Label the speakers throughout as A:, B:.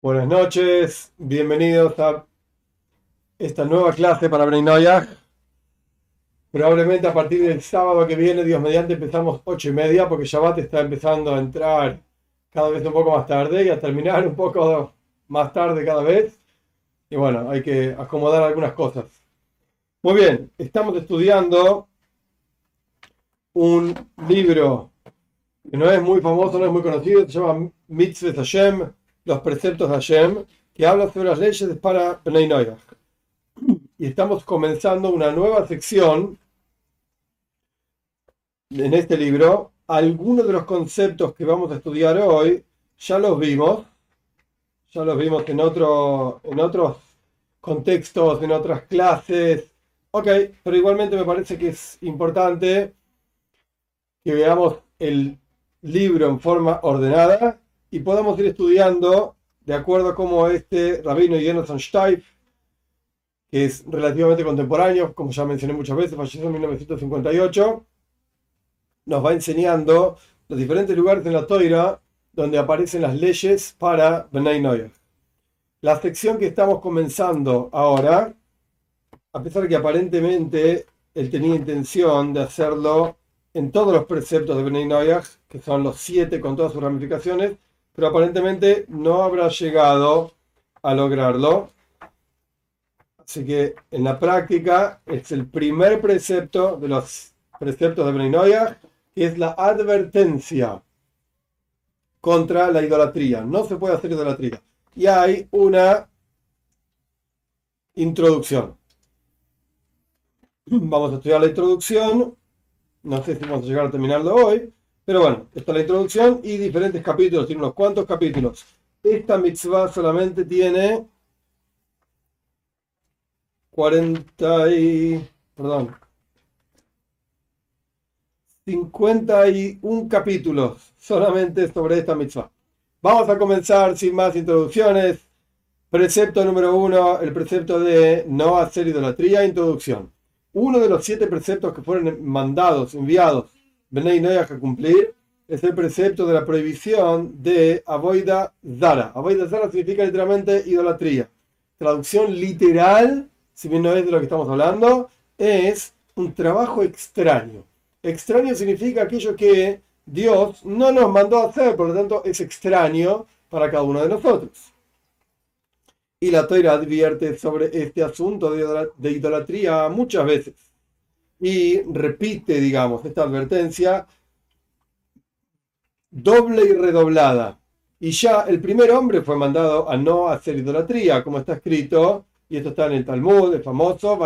A: Buenas noches, bienvenidos a esta nueva clase para Bnei Noyaj. Probablemente a partir del sábado que viene, Dios mediante, empezamos ocho y media, porque Shabbat está empezando a entrar cada vez un poco más tarde y a terminar un poco más tarde cada vez. Y bueno, hay que acomodar algunas cosas. Muy bien, estamos estudiando un libro que no es muy famoso, no es muy conocido, se llama Mitzvah Hashem, los preceptos de Hashem, que habla sobre las leyes para Bnei. Y estamos comenzando una nueva sección en este libro. Algunos de los conceptos que vamos a estudiar hoy ya los vimos, ya los vimos en, otro, en otros contextos, en otras clases. Ok, pero igualmente me parece que es importante que veamos el libro en forma ordenada y podamos ir estudiando de acuerdo a cómo este rabino Jonathan Steif, que es relativamente contemporáneo, como ya mencioné muchas veces, falleció en 1958, nos va enseñando los diferentes lugares en la toira donde aparecen las leyes para Bnei Noyer. La sección que estamos comenzando ahora, a pesar de que aparentemente él tenía intención de hacerlo en todos los preceptos de Bnei Noyach, que son los siete con todas sus ramificaciones, pero aparentemente no habrá llegado a lograrlo. Así que en la práctica es el primer precepto de los preceptos de Bnei que es la advertencia contra la idolatría. No se puede hacer idolatría. Y hay una introducción. Vamos a estudiar la introducción. No sé si vamos a llegar a terminarlo hoy, pero bueno, esta es la introducción y diferentes capítulos, tiene unos cuantos capítulos. Esta mitzvah solamente tiene 40 y... perdón. 51 capítulos solamente sobre esta mitzvah. Vamos a comenzar sin más introducciones. Precepto número uno, el precepto de no hacer idolatría, introducción. Uno de los siete preceptos que fueron mandados, enviados Benei a cumplir es el precepto de la prohibición de Avoida Zara. Avoida Zara significa literalmente idolatría. Traducción literal, si bien no es de lo que estamos hablando, es un trabajo extraño. Extraño significa aquello que Dios no nos mandó hacer, por lo tanto es extraño para cada uno de nosotros. Y la Torah advierte sobre este asunto de idolatría muchas veces y repite, digamos, esta advertencia doble y redoblada. Y ya el primer hombre fue mandado a no hacer idolatría, como está escrito, y esto está en el Talmud, el famoso,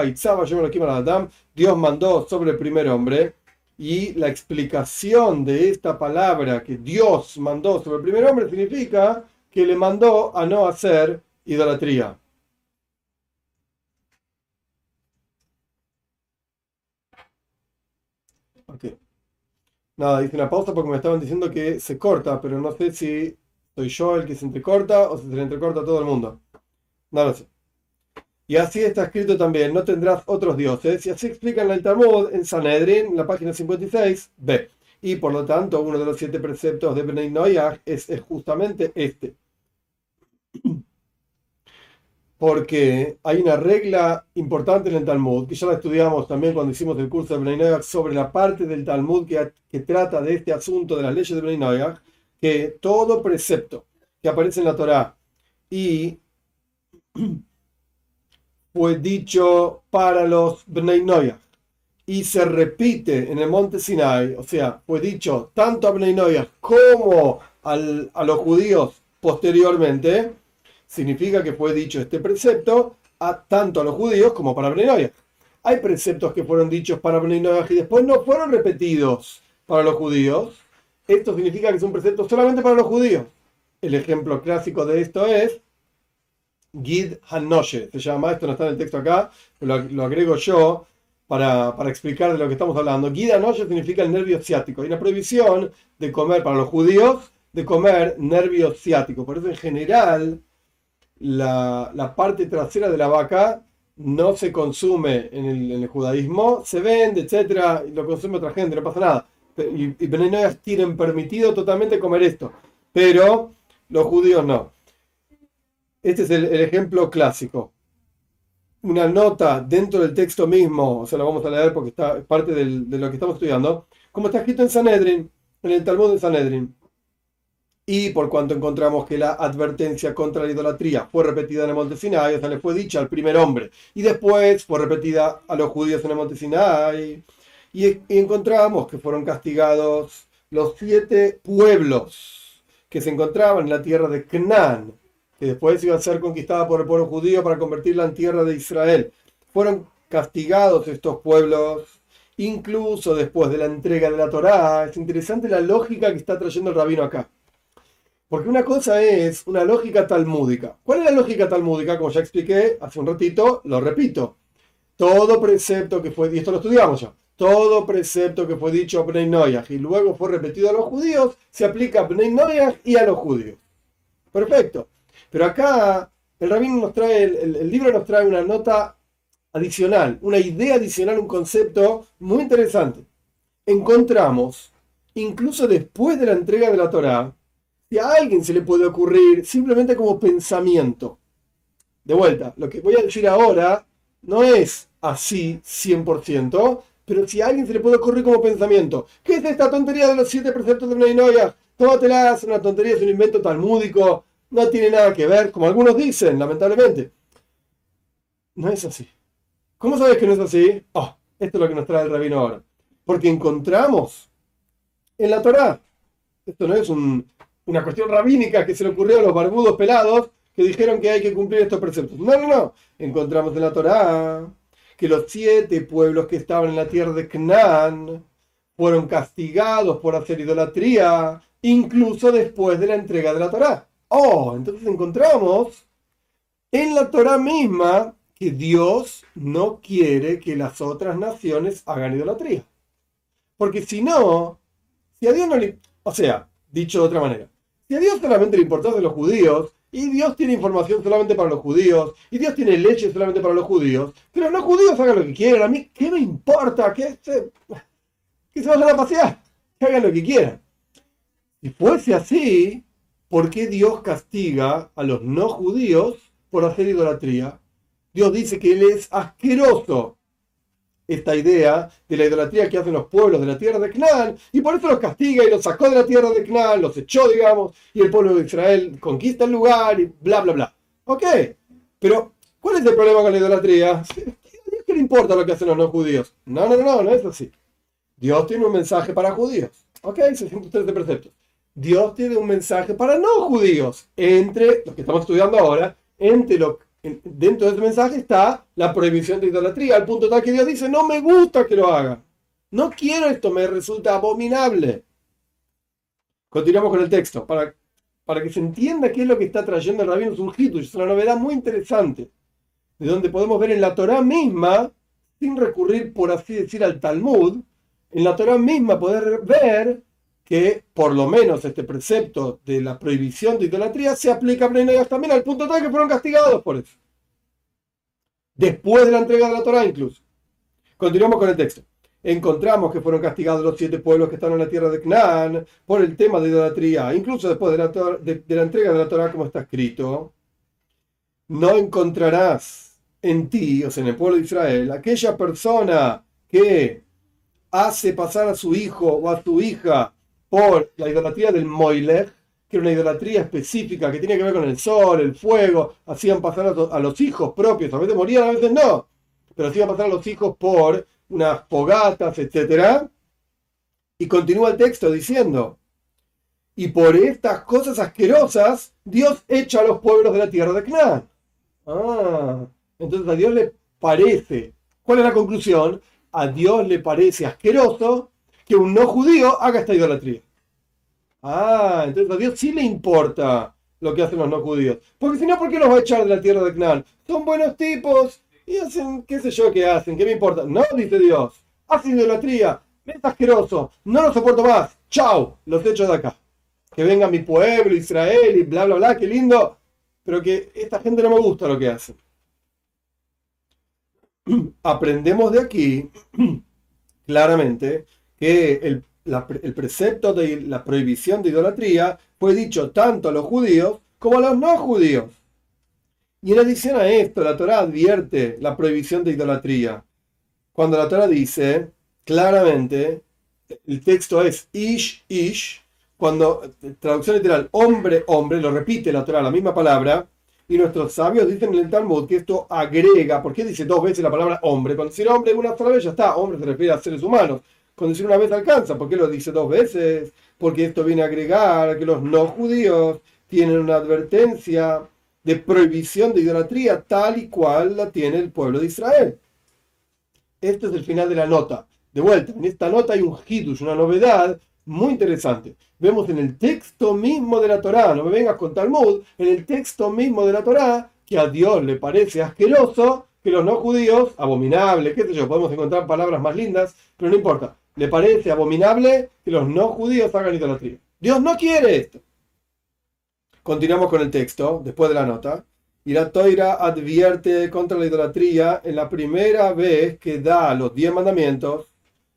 A: Dios mandó sobre el primer hombre, y la explicación de esta palabra que Dios mandó sobre el primer hombre significa que le mandó a no hacer idolatría. Nada, hice una pausa porque me estaban diciendo que se corta, pero no sé si soy yo el que se entrecorta o se le entrecorta a todo el mundo. No lo sé. Y así está escrito también, no tendrás otros dioses. Y así explica en el Talmud, en Sanedrin, en la página 56, b. Y por lo tanto, uno de los siete preceptos de Benay Noyag es justamente este porque hay una regla importante en el Talmud, que ya la estudiamos también cuando hicimos el curso de Bnei sobre la parte del Talmud que, que, trata de este asunto de las leyes de Bnei que todo precepto que aparece en la Torá y fue dicho para los Bnei y se repite en el monte Sinai, o sea, fue dicho tanto a Bnei como al, a los judíos posteriormente, significa que fue dicho este precepto a tanto a los judíos como para Bnei Hay preceptos que fueron dichos para Bnei y después no fueron repetidos para los judíos. Esto significa que es un precepto solamente para los judíos. El ejemplo clásico de esto es Gid Hanoshe. Se llama, esto no está en el texto acá, lo, lo agrego yo para, para, explicar de lo que estamos hablando. Gid Hanoshe significa el nervio ciático. Hay una prohibición de comer para los judíos, de comer nervio ciático. Por eso en general la, parte trasera de la vaca no se consume en el, judaísmo, se vende, etcétera, y lo consume otra gente, no pasa nada. Y, y tienen permitido totalmente comer esto, pero los judíos no. Este es el, ejemplo clásico. Una nota dentro del texto mismo, o sea, vamos a leer porque está parte de lo que estamos estudiando, como está escrito en Sanedrin, en el Talmud de Sanedrin. Y por cuanto encontramos que la advertencia contra la idolatría fue repetida en el monte Sinai, o sea, le fue dicha al primer hombre, y después fue repetida a los judíos en el monte Sinai, y, encontramos que fueron castigados los siete pueblos que se encontraban en la tierra de Canaán, que después iba a ser conquistada por el pueblo judío para convertirla en tierra de Israel. Fueron castigados estos pueblos incluso después de la entrega de la Torá. Es interesante la lógica que está trayendo el rabino acá. Porque una cosa es una lógica talmúdica. ¿Cuál es la lógica talmúdica? Como ya expliqué hace un ratito, lo repito. Todo precepto que fue, y esto lo estudiamos ya, todo precepto que fue dicho a Bnei Noyach y luego fue repetido a los judíos, se aplica a Bnei Noyach y a los judíos. Perfecto. Pero acá el rabino nos trae, el, libro nos trae una nota adicional, una idea adicional, un concepto muy interesante. Encontramos, incluso después de la entrega de la Torá, si a alguien se le puede ocurrir simplemente como pensamiento. De vuelta, lo que voy a decir ahora no es así 100%, pero si a alguien se le puede ocurrir como pensamiento, ¿qué es esta tontería de los siete preceptos de Bnei Tómatela, es una tontería, es un invento talmúdico, no tiene nada que ver, como algunos dicen, lamentablemente. No es así. ¿Cómo sabes que no es así? Oh, esto es lo que nos trae el rabino ahora. Porque encontramos en la Torá, esto no es un, una cuestión rabínica que se le ocurrió a los barbudos pelados que dijeron que hay que cumplir estos preceptos. No, no, no. Encontramos en la Torá que los siete pueblos que estaban en la tierra de Canaán fueron castigados por hacer idolatría, incluso después de la entrega de la Torá. Oh, entonces encontramos en la Torá misma que Dios no quiere que las otras naciones hagan idolatría. Porque si no, si a Dios no le... O sea, dicho de otra manera, si a Dios solamente le importa de los judíos, y Dios tiene información solamente para los judíos, y Dios tiene leche solamente para los judíos, pero los judíos hagan lo que quieran, a mí, ¿qué me importa? Que se, que se vayan a pasear, que hagan lo que quieran. Si fuese así, ¿por qué Dios castiga a los no judíos por hacer idolatría? Dios dice que Él es asqueroso esta idea de la idolatría que hacen los pueblos de la tierra de Canaán, y por eso los castiga y los sacó de la tierra de Canaán, los echó, digamos, y el pueblo de Israel conquista el lugar y bla, bla, bla. Ok, pero ¿cuál es el problema con la idolatría? ¿A qué le importa lo que hacen los no judíos? No, no, no, no es así. Dios tiene un mensaje para judíos. Ok, 613 preceptos. Dios tiene un mensaje para no judíos, entre los que estamos estudiando ahora, entre los dentro de ese mensaje está la prohibición de idolatría, al punto tal que Dios dice, no me gusta que lo haga. No quiero esto, me resulta abominable. Continuamos con el texto, para, para que se entienda qué es lo que está trayendo el rabino Surgitu. Es una novedad muy interesante, de donde podemos ver en la Torah misma, sin recurrir, por así decir, al Talmud, en la Torah misma poder ver que por lo menos este precepto de la prohibición de idolatría se aplica a también al punto tal que fueron castigados por eso. Después de la entrega de la Torah incluso. Continuamos con el texto. Encontramos que fueron castigados los siete pueblos que están en la tierra de Canaán por el tema de idolatría, incluso después de la, de la entrega de la Torah como está escrito. No encontrarás en ti, o sea, en el pueblo de Israel, aquella persona que hace pasar a su hijo o a su hija por la idolatría del Moiler, que era una idolatría específica que tiene que ver con el sol, el fuego, hacían pasar a, los hijos propios, a veces morían, a veces no, pero hacían pasar a los hijos por unas fogatas, etc. Y continúa el texto diciendo, y por estas cosas asquerosas, Dios echa a los pueblos de la tierra de Canaán. Ah, entonces a Dios le parece, ¿cuál es la conclusión? A Dios le parece asqueroso que un no judío haga esta idolatría. Ah, entonces a Dios sí le importa lo que hacen los no judíos. Porque si no, ¿por qué los va a echar de la tierra de Canaán? Son buenos tipos y hacen, qué sé yo qué hacen, qué me importa. No, dice Dios, hacen idolatría, es asqueroso, no lo soporto más. Chao, los echo de acá. Que venga mi pueblo, Israel y bla, bla, bla, qué lindo. Pero que esta gente no me gusta lo que hacen. Aprendemos de aquí, claramente, que el, precepto de la prohibición de idolatría fue dicho tanto a los judíos como a los no judíos. Y en adición a esto, la Torah advierte la prohibición de idolatría. Cuando la Torah dice claramente, el texto es ish, ish, cuando traducción literal, hombre, hombre, lo repite la Torah, la misma palabra, y nuestros sabios dicen en el Talmud que esto agrega, ¿por qué dice dos veces la palabra hombre? Cuando dice hombre una sola vez ya está, hombre se refiere a seres humanos. Cuando dice una vez alcanza, ¿por qué lo dice dos veces? Porque esto viene a agregar que los no judíos tienen una advertencia de prohibición de idolatría tal y cual la tiene el pueblo de Israel. Esto es el final de la nota. De vuelta, en esta nota hay un hidush, una novedad muy interesante. Vemos en el texto mismo de la Torá, no me vengas con Talmud, en el texto mismo de la Torá, que a Dios le parece asqueroso que los no judíos, abominable, qué sé yo, podemos encontrar palabras más lindas, pero no importa, le parece abominable que los no judíos hagan idolatría. Dios no quiere esto. Continuamos con el texto, después de la nota. Y la Toira advierte contra la idolatría en la primera vez que da los diez mandamientos,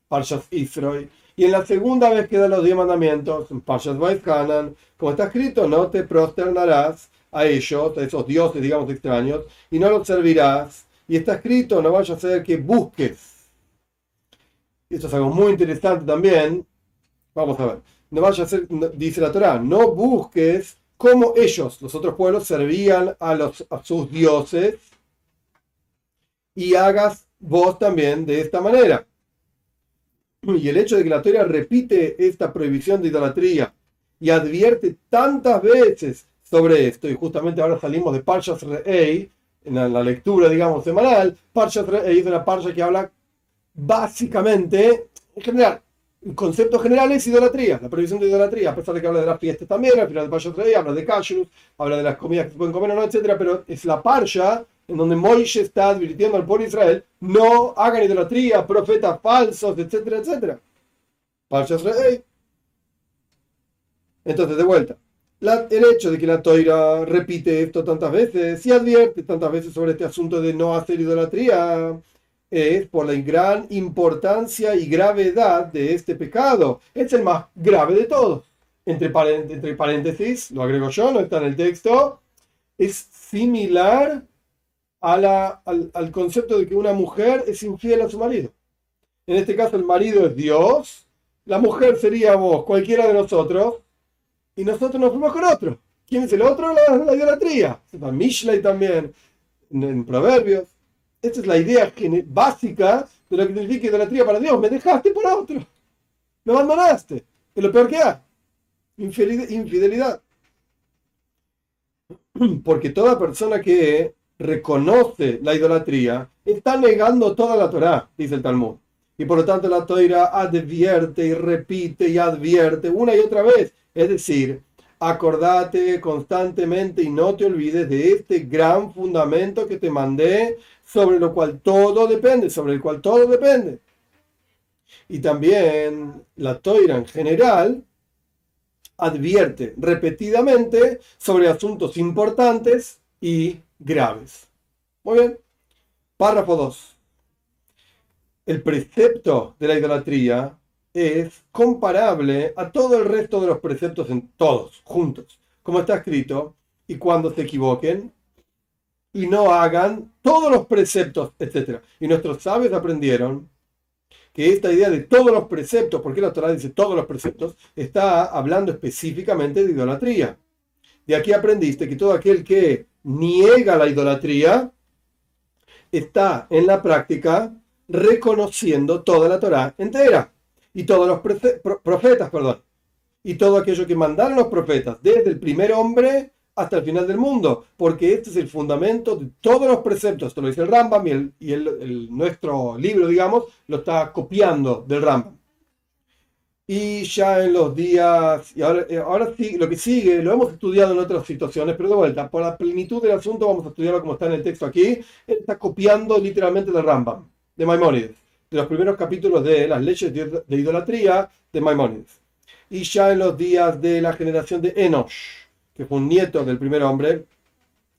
A: Parshas Israel, y en la segunda vez que da los diez mandamientos, en Pashas Hanan, como está escrito, no te prosternarás a ellos, a esos dioses, digamos, extraños, y no los servirás. Y está escrito, no vaya a ser que busques. Esto es algo muy interesante también. Vamos a ver. No vaya dice la Torah, no busques cómo ellos, los otros pueblos, servían a, los, a sus dioses y hagas vos también de esta manera. Y el hecho de que la Torah repite esta prohibición de idolatría y advierte tantas veces sobre esto, y justamente ahora salimos de Parshas Re'ei, en la, lectura, digamos, semanal, Parshas Re'ei es una parsha que habla básicamente, en general, concepto general es idolatría, la prohibición de idolatría, a pesar de que habla de las fiestas también, al final de Parshas Re'ei habla de kashrus, habla de las comidas que se pueden comer o no, etcétera, pero es la parsha en donde Moisés está advirtiendo al pueblo de Israel, no hagan idolatría, profetas falsos, etcétera, etcétera. Entonces, de vuelta, el hecho de que la Toira repite esto tantas veces y advierte tantas veces sobre este asunto de no hacer idolatría, es por la gran importancia y gravedad de este pecado. Es el más grave de todos. Entre, entre paréntesis, lo agrego yo, no está en el texto, es similar al, concepto de que una mujer es infiel a su marido. En este caso el marido es Dios, la mujer seríamos cualquiera de nosotros, y nosotros nos fuimos con otro. ¿Quién es el otro? La, la idolatría. Está Mishlei también, en, Proverbios. Esta es la idea básica de lo que significa idolatría para Dios. Me dejaste por otro. Me abandonaste. Es lo peor que hay. Infidelidad. Porque toda persona que reconoce la idolatría, está negando toda la Torah, dice el Talmud. Y por lo tanto la Torah advierte y repite y advierte una y otra vez. Es decir, acordate constantemente y no te olvides de este gran fundamento que te mandé, sobre lo cual todo depende, sobre el cual todo depende. Y también la Torah en general advierte repetidamente sobre asuntos importantes y graves. Muy bien. Párrafo 2. El precepto de la idolatría es comparable a todo el resto de los preceptos en todos, juntos, como está escrito, y cuando se equivoquen y no hagan todos los preceptos, etc. Y nuestros sabios aprendieron que esta idea de todos los preceptos, porque la Torah dice todos los preceptos, está hablando específicamente de idolatría. De aquí aprendiste que todo aquel que niega la idolatría, está en la práctica reconociendo toda la Torá entera y todos los profetas, perdón, y todo aquello que mandaron los profetas, desde el primer hombre hasta el final del mundo, porque este es el fundamento de todos los preceptos. Esto lo dice el Rambam y, el, y el, nuestro libro, digamos, lo está copiando del Rambam. Y ya en los días, y ahora, eh, ahora sí, lo que sigue, lo hemos estudiado en otras situaciones, pero de vuelta, por la plenitud del asunto vamos a estudiarlo como está en el texto aquí. Él está copiando literalmente del Rambam, de Maimónides, de los primeros capítulos de las leyes de, idolatría de Maimónides. Y ya en los días de la generación de Enosh, que fue un nieto del primer hombre,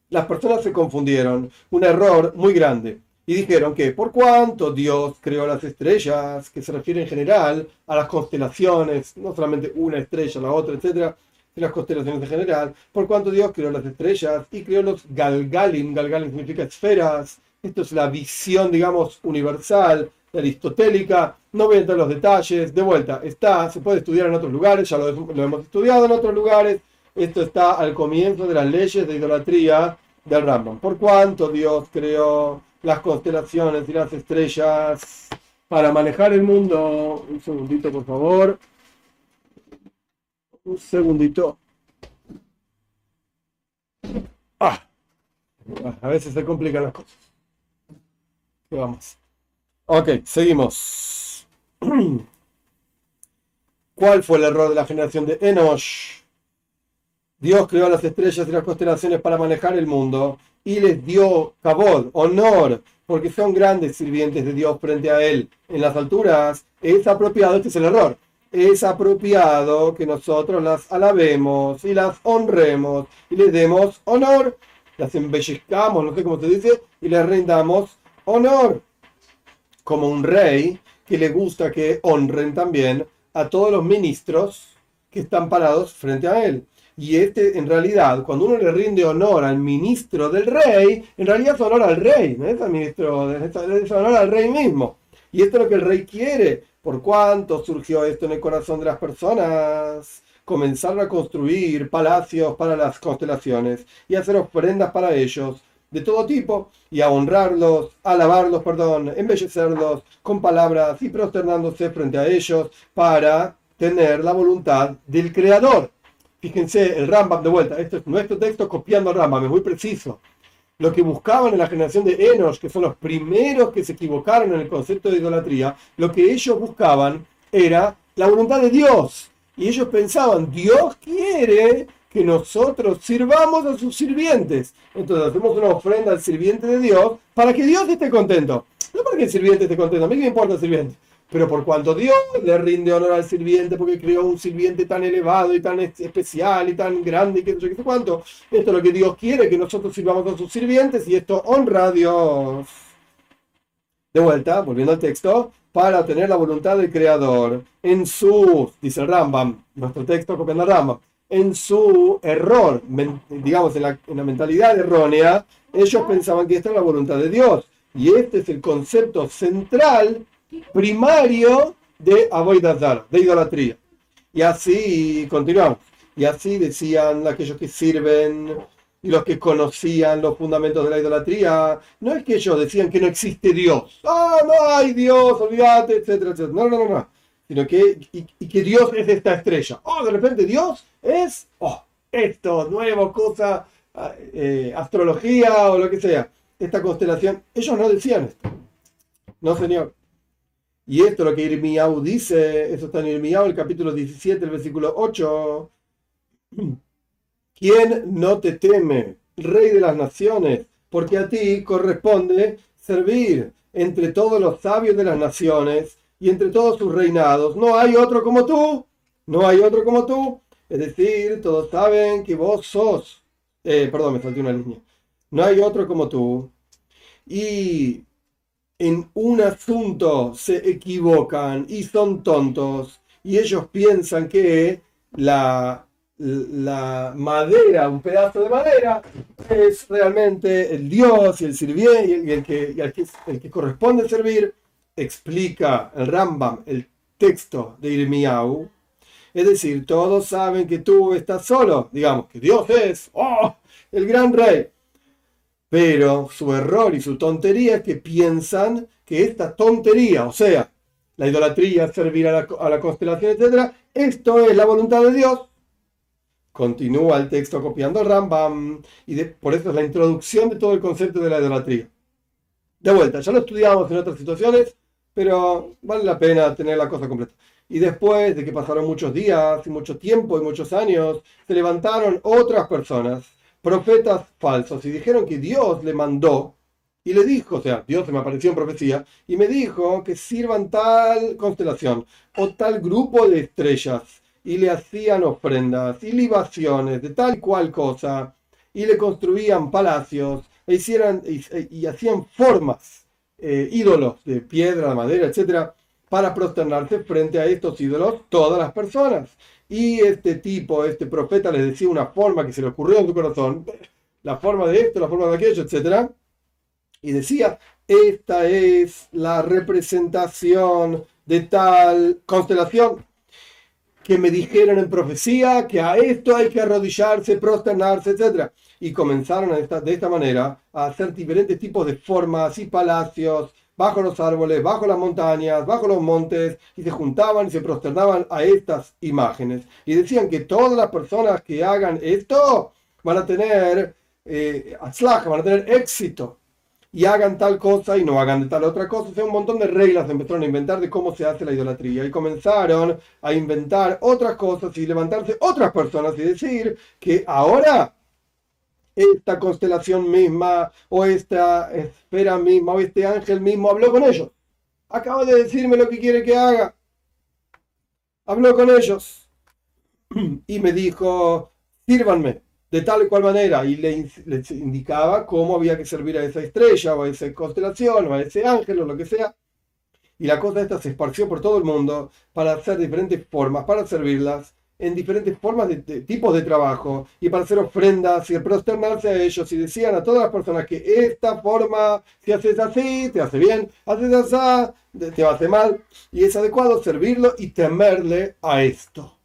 A: las personas se confundieron, un error muy grande y dijeron que por cuanto Dios creó las estrellas, que se refiere en general a las constelaciones, no solamente una estrella, la otra, etc., y las constelaciones en general, por cuanto Dios creó las estrellas y creó los galgalim, galgalim significa esferas, esto es la visión, digamos, universal, aristotélica, no voy a entrar en los detalles, de vuelta, está, se puede estudiar en otros lugares, ya lo, lo hemos estudiado en otros lugares, esto está al comienzo de las leyes de idolatría del Rambam. Por cuanto Dios creó las constelaciones y las estrellas para manejar el mundo. Un segundito, por favor. Un segundito. Ah, a veces se complican las cosas. Vamos. Ok, seguimos. ¿Cuál fue el error de la generación de Enosh? Dios creó las estrellas y las constelaciones para manejar el mundo y les dio cabod, honor, porque son grandes sirvientes de Dios frente a Él en las alturas. Es apropiado, este es el error, es apropiado que nosotros las alabemos y las honremos y les demos honor, las embellezcamos, no sé cómo se dice, y les rindamos honor, como un rey que le gusta que honren también a todos los ministros que están parados frente a él. Y este, en realidad, cuando uno le rinde honor al ministro del rey, en realidad es honor al rey, no es al ministro, es honor al rey mismo. Y esto es lo que el rey quiere. ¿Por cuánto surgió esto en el corazón de las personas? Comenzaron a construir palacios para las constelaciones y hacer ofrendas para ellos de todo tipo y a honrarlos, alabarlos, perdón, embellecerlos con palabras y prosternándose frente a ellos para tener la voluntad del Creador. Fíjense, el Rambam de vuelta, esto es nuestro texto copiando al Rambam, es muy preciso. Lo que buscaban en la generación de Enosh, que son los primeros que se equivocaron en el concepto de idolatría, lo que ellos buscaban era la voluntad de Dios. Y ellos pensaban, Dios quiere que nosotros sirvamos a sus sirvientes. Entonces hacemos una ofrenda al sirviente de Dios para que Dios esté contento. No para que el sirviente esté contento, a mí me importa el sirviente. Pero por cuanto Dios le rinde honor al sirviente porque creó un sirviente tan elevado y tan especial y tan grande y que no sé cuánto, esto es lo que Dios quiere, que nosotros sirvamos a sus sirvientes y esto honra a Dios. De vuelta, volviendo al texto, para tener la voluntad del Creador en su, dice el Rambam, nuestro texto copiando el Rambam, en su error, digamos, en la, en mentalidad errónea, ellos pensaban que esta era la voluntad de Dios. Y este es el concepto central primario de Avoidazar, de idolatría. Y así continuamos. Y así decían aquellos que sirven y los que conocían los fundamentos de la idolatría. No es que ellos decían que no existe Dios. Ah, no hay Dios, olvídate, etcétera, etcétera. No, no, no, no. Sino que, y, que Dios es esta estrella. Oh, de repente Dios es, oh, esto, nuevo, cosa, ah, eh, astrología o lo que sea. Esta constelación. Ellos no decían esto. No, señor. Y esto es lo que Irmiau dice, eso está en Irmiau, el capítulo 17, el versículo 8. ¿Quién no te teme, rey de las naciones? Porque a ti corresponde servir entre todos los sabios de las naciones y entre todos sus reinados. No hay otro como tú, no hay otro como tú. Es decir, todos saben que vos sos, eh, perdón, me falté una línea. No hay otro como tú. Y en un asunto se equivocan y son tontos y ellos piensan que la, la madera, un pedazo de madera, es realmente el Dios y el sirviente y el, que, el que corresponde servir, explica el Rambam, el texto de Irmiau. Es decir, todos saben que tú estás solo, digamos que Dios es oh, el gran rey. Pero su error y su tontería es que piensan que esta tontería, o sea, la idolatría, servir a la, constelación, etc., esto es la voluntad de Dios. Continúa el texto copiando Rambam y por eso es la introducción de todo el concepto de la idolatría. De vuelta, ya lo estudiamos en otras situaciones, pero vale la pena tener la cosa completa. Y después de que pasaron muchos días y mucho tiempo y muchos años, se levantaron otras personas profetas falsos y dijeron que Dios le mandó y le dijo, o sea, Dios se me apareció en profecía y me dijo que sirvan tal constelación o tal grupo de estrellas y le hacían ofrendas y libaciones de tal cual cosa y le construían palacios e hicieran, y, hacían formas, eh, ídolos de piedra, de madera, etcétera, para prosternarse frente a estos ídolos todas las personas. y este tipo, este profeta les decía una forma que se le ocurrió en su corazón, la forma de esto, la forma de aquello, etc. Y decía, esta es la representación de tal constelación que me dijeron en profecía que a esto hay que arrodillarse, prosternarse, etc. Y comenzaron de esta manera a hacer diferentes tipos de formas y palacios bajo los árboles, bajo las montañas, bajo los montes, y se juntaban y se prosternaban a estas imágenes. Y decían que todas las personas que hagan esto van a tener eh, van a tener éxito. Y hagan tal cosa y no hagan de tal otra cosa. O sea, un montón de reglas empezaron a inventar de cómo se hace la idolatría. Y comenzaron a inventar otras cosas y levantarse otras personas y decir que ahora esta constelación misma o esta esfera misma o este ángel mismo habló con ellos. Acaba de decirme lo que quiere que haga. Habló con ellos y me dijo, sírvanme de tal y cual manera y les, indicaba cómo había que servir a esa estrella o a esa constelación o a ese ángel o lo que sea. Y la cosa esta se esparció por todo el mundo para hacer diferentes formas, para servirlas en diferentes formas de, tipos de trabajo y para hacer ofrendas y prosternarse a ellos y decían a todas las personas que esta forma, si haces así, te hace bien, haces así, te hace mal y es adecuado servirlo y temerle a esto.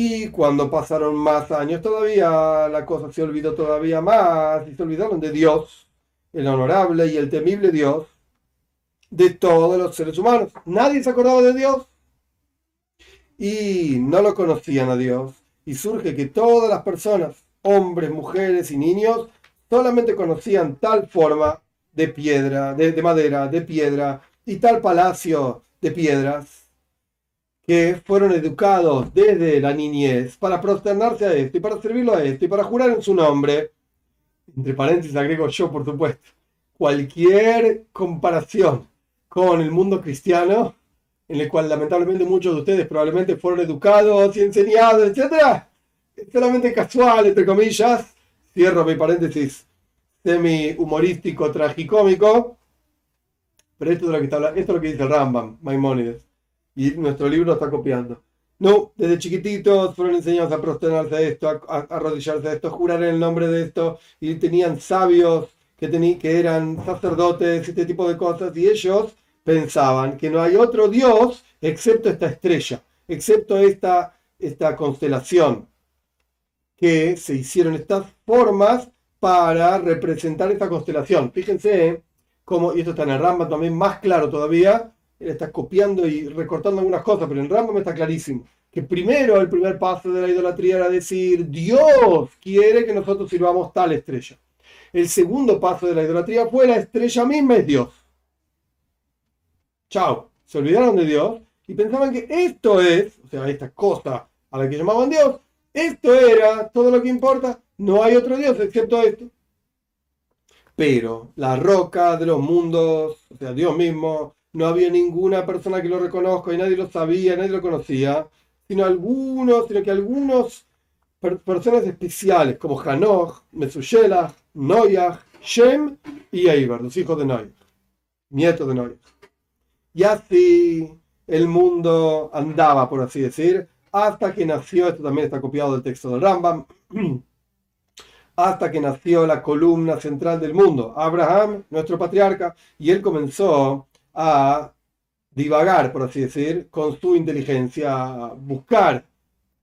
A: Y cuando pasaron más años todavía, la cosa se olvidó todavía más y se olvidaron de Dios, el honorable y el temible Dios, de todos los seres humanos. Nadie se acordaba de Dios y no lo conocían a Dios. Y surge que todas las personas, hombres, mujeres y niños, solamente conocían tal forma de piedra, de, madera, de piedra, y tal palacio de piedras, que fueron educados desde la niñez para prosternarse a esto y para servirlo a esto y para jurar en su nombre. Entre paréntesis agrego yo, por supuesto. Cualquier comparación con el mundo cristiano en el cual lamentablemente muchos de ustedes probablemente fueron educados y enseñados, etc. solamente casual, entre comillas. Cierro mi paréntesis semi-humorístico, tragicómico. Pero esto es, lo que está, esto es lo que dice Rambam, Maimónides. Y nuestro libro está copiando. No, desde chiquititos fueron enseñados a prosternarse a esto, a, arrodillarse a esto, a jurar en el nombre de esto. Y tenían sabios que, que eran sacerdotes, este tipo de cosas. Y ellos pensaban que no hay otro Dios excepto esta estrella, excepto esta, esta constelación, que se hicieron estas formas para representar esta constelación. Fíjense cómo, y esto está en el Rambam también más claro todavía, él está copiando y recortando algunas cosas, pero en Rambam está clarísimo, que primero el primer paso de la idolatría era decir, Dios quiere que nosotros sirvamos tal estrella. El segundo paso de la idolatría fue la estrella misma es Dios. Chao. Se olvidaron de Dios y pensaban que esto es, o sea, esta cosa a la que llamaban Dios, esto era todo lo que importa. No hay otro Dios excepto esto. Pero la roca de los mundos, o sea, Dios mismo, no había ninguna persona que lo reconozca y nadie lo sabía, nadie lo conocía, sino algunos, sino que algunos personas especiales como Hanoch, Mesushela, Noyah, Shem y Eibar, los hijos de Noyah, nietos de Noyah. Y así el mundo andaba, por así decir, hasta que nació, esto también está copiado del texto del Rambam, hasta que nació la columna central del mundo, Abraham, nuestro patriarca, y él comenzó a divagar, por así decir, con su inteligencia, buscar,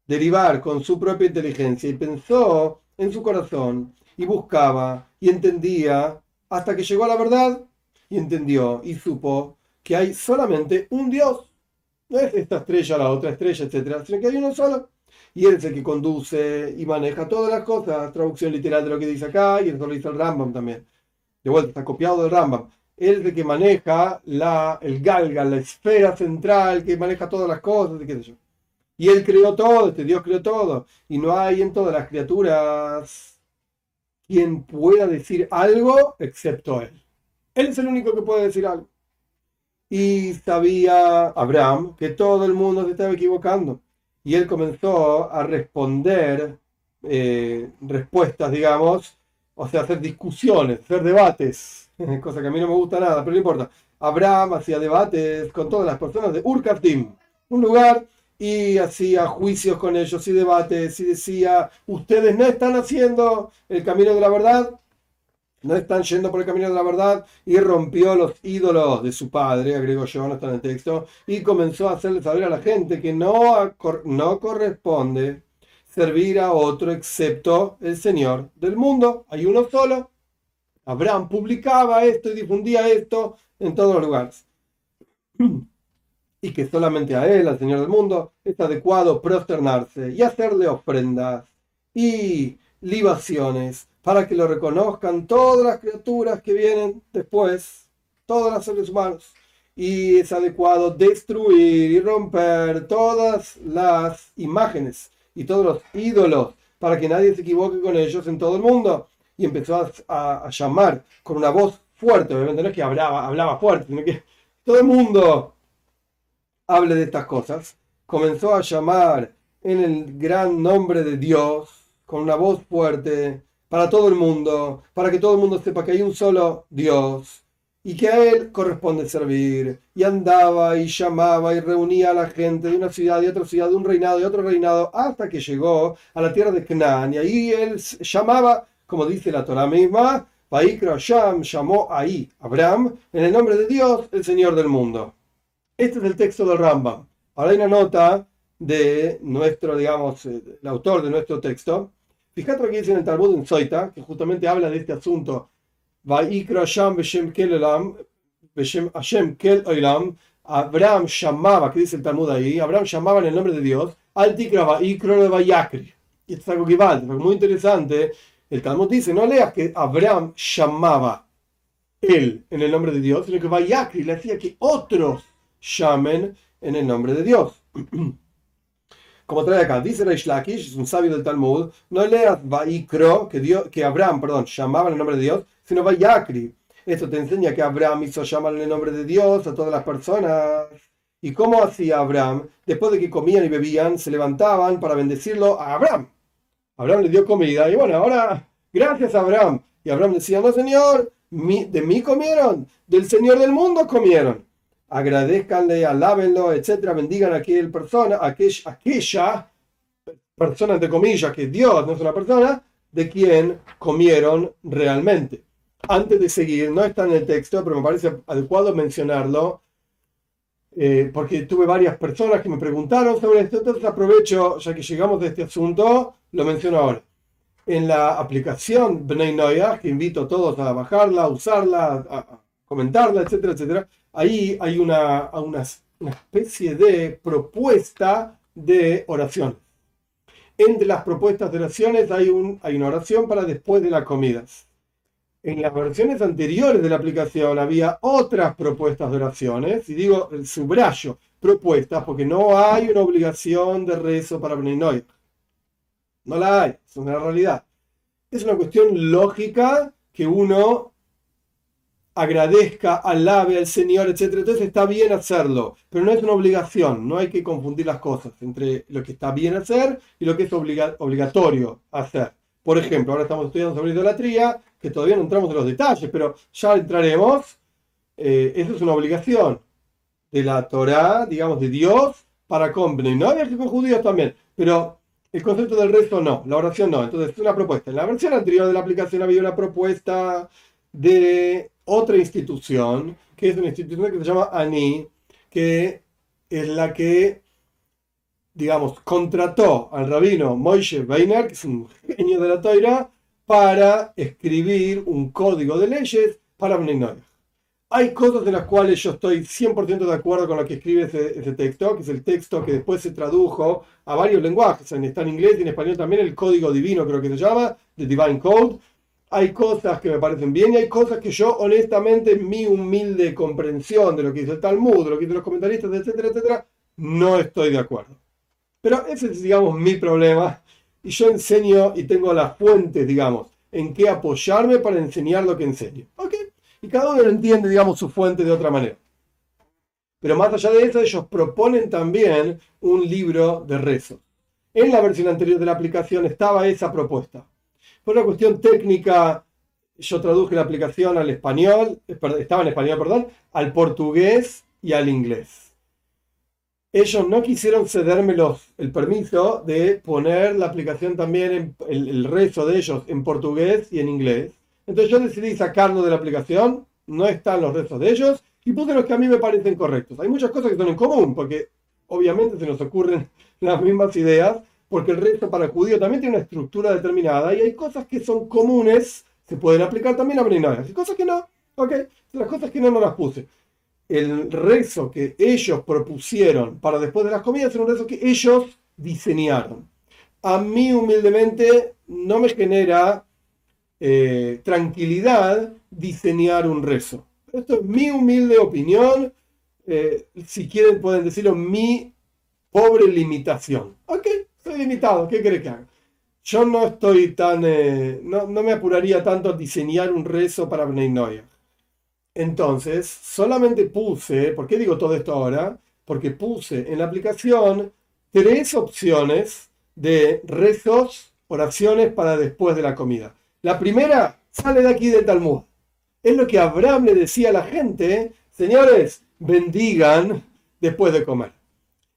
A: derivar con su propia inteligencia, y pensó en su corazón, y buscaba, y entendía, hasta que llegó a la verdad, y entendió, y supo que hay solamente un Dios. No es esta estrella, la otra estrella, etcétera, sino que hay uno solo. Y él es el que conduce y maneja todas las cosas. Traducción literal de lo que dice acá, y eso lo dice el Rambam también. De vuelta, está copiado del Rambam. Es el que maneja la, el galga, la esfera central, que maneja todas las cosas, y qué sé yo. Y él creó todo, este Dios creó todo. Y no hay en todas las criaturas quien pueda decir algo excepto él. Él es el único que puede decir algo. Y sabía Abraham que todo el mundo se estaba equivocando. Y él comenzó a responder eh, respuestas, digamos, o sea, hacer discusiones, hacer debates, cosa que a mí no me gusta nada, pero no importa. Abraham hacía debates con todas las personas de Urkaftim, un lugar y hacía juicios con ellos y debates y decía, ustedes no están haciendo el camino de la verdad, no están yendo por el camino de la verdad y rompió los ídolos de su padre, agrego yo, no está en el texto, y comenzó a hacerle saber a la gente que no, no corresponde servir a otro excepto el Señor del mundo. Hay uno solo. Abraham publicaba esto y difundía esto en todos los lugares. Y que solamente a él, al Señor del mundo, es adecuado prosternarse y hacerle ofrendas y libaciones para que lo reconozcan todas las criaturas que vienen después, todos los seres humanos. Y es adecuado destruir y romper todas las imágenes y todos los ídolos para que nadie se equivoque con ellos en todo el mundo. Y empezó a, llamar con una voz fuerte, obviamente no es que hablaba, hablaba fuerte, sino que todo el mundo hable de estas cosas. Comenzó a llamar en el gran nombre de Dios, con una voz fuerte, para todo el mundo, para que todo el mundo sepa que hay un solo Dios y que a Él corresponde servir. Y andaba y llamaba y reunía a la gente de una ciudad, de otra ciudad, de un reinado, de otro reinado, hasta que llegó a la tierra de Canaán. Y ahí Él llamaba, como dice la Torah misma, Sham llamó ahí Abraham en el nombre de Dios, el Señor del mundo. Este es el texto del Rambam. Ahora hay una nota de nuestro, digamos, eh, el autor de nuestro texto, Fíjate lo que dice en el Talmud en Zoita, que justamente habla de este asunto. Abraham llamaba, ¿qué dice el Talmud ahí? Abraham llamaba en el nombre de Dios, al Tikra Vaikro de Vayakri. Y esto es algo que vale, muy interesante. El Talmud dice, no leas que Abraham llamaba él en el nombre de Dios, sino que Vayakri le hacía que otros llamen en el nombre de Dios. Como trae acá, dice Reish Lakish, es un sabio del Talmud, no leas Vaikro, que, Dios, que Abraham, perdón, llamaba en el nombre de Dios, sino Vayakri. Esto te enseña que Abraham hizo llamar en el nombre de Dios a todas las personas. ¿Y cómo hacía Abraham? Después de que comían y bebían, se levantaban para bendecirlo a Abraham. Abraham le dio comida y bueno, ahora, gracias a Abraham. Y Abraham decía, no señor, de mí comieron, del Señor del mundo comieron agradezcanle, alábenlo, etcétera, bendigan a aquella persona, aquella, aquella persona, entre comillas, que Dios no es una persona, de quien comieron realmente. Antes de seguir, no está en el texto, pero me parece adecuado mencionarlo, eh, porque tuve varias personas que me preguntaron sobre esto, entonces aprovecho, ya que llegamos de este asunto, lo menciono ahora. En la aplicación Bnei Noia, que invito a todos a bajarla, a usarla, a comentarla, etcétera, etcétera, ahí hay una, una, especie de propuesta de oración. Entre las propuestas de oraciones hay, un, hay una oración para después de las comidas. En las versiones anteriores de la aplicación había otras propuestas de oraciones, y digo el subrayo, propuestas, porque no hay una obligación de rezo para Beninoy. No la hay, es una realidad. Es una cuestión lógica que uno agradezca, alabe al Señor, etc. Entonces está bien hacerlo, pero no es una obligación, no hay que confundir las cosas entre lo que está bien hacer y lo que es obligatorio hacer. Por ejemplo, ahora estamos estudiando sobre idolatría, que todavía no entramos en los detalles, pero ya entraremos. Eh, eso es una obligación de la Torah, digamos, de Dios para con No había que con judíos también, pero el concepto del resto no, la oración no. Entonces, es una propuesta. En la versión anterior de la aplicación había una propuesta de otra institución, que es una institución que se llama ANI, que es la que, digamos, contrató al rabino Moishe Weiner, que es un genio de la Toira, para escribir un código de leyes para Bnei Hay cosas en las cuales yo estoy 100% de acuerdo con lo que escribe ese, ese, texto, que es el texto que después se tradujo a varios lenguajes, está en inglés y en español también, el código divino creo que se llama, The Divine Code, hay cosas que me parecen bien y hay cosas que yo, honestamente, mi humilde comprensión de lo que dice el Talmud, de lo que dicen los comentaristas, etcétera, etcétera, no estoy de acuerdo. Pero ese es, digamos, mi problema. Y yo enseño y tengo las fuentes, digamos, en qué apoyarme para enseñar lo que enseño. ¿Ok? Y cada uno entiende, digamos, su fuente de otra manera. Pero más allá de eso, ellos proponen también un libro de rezos. En la versión anterior de la aplicación estaba esa propuesta. Por una cuestión técnica, yo traduje la aplicación al español, estaba en español, perdón, al portugués y al inglés. Ellos no quisieron cederme los, el permiso de poner la aplicación también, el, el rezo de ellos en portugués y en inglés. Entonces yo decidí sacarlo de la aplicación, no están los rezos de ellos, y puse los que a mí me parecen correctos. Hay muchas cosas que son en común, porque obviamente se nos ocurren las mismas ideas, porque el rezo para judío también tiene una estructura determinada, y hay cosas que son comunes, se pueden aplicar también a Brinoyas, y cosas que no, ok, las cosas que no, no las puse. El rezo que ellos propusieron para después de las comidas es un rezo que ellos diseñaron. A mí humildemente no me genera eh, tranquilidad diseñar un rezo. Esto es mi humilde opinión. Eh, si quieren pueden decirlo, mi pobre limitación. Ok, soy limitado, ¿qué cree que haga? Yo no estoy tan, eh, no, me apuraría tanto a diseñar un rezo para Bnei Entonces, solamente puse, ¿por qué digo todo esto ahora? Porque puse en la aplicación tres opciones de rezos, oraciones para después de la comida. La primera sale de aquí del Talmud. Es lo que Abraham le decía a la gente, señores, bendigan después de comer.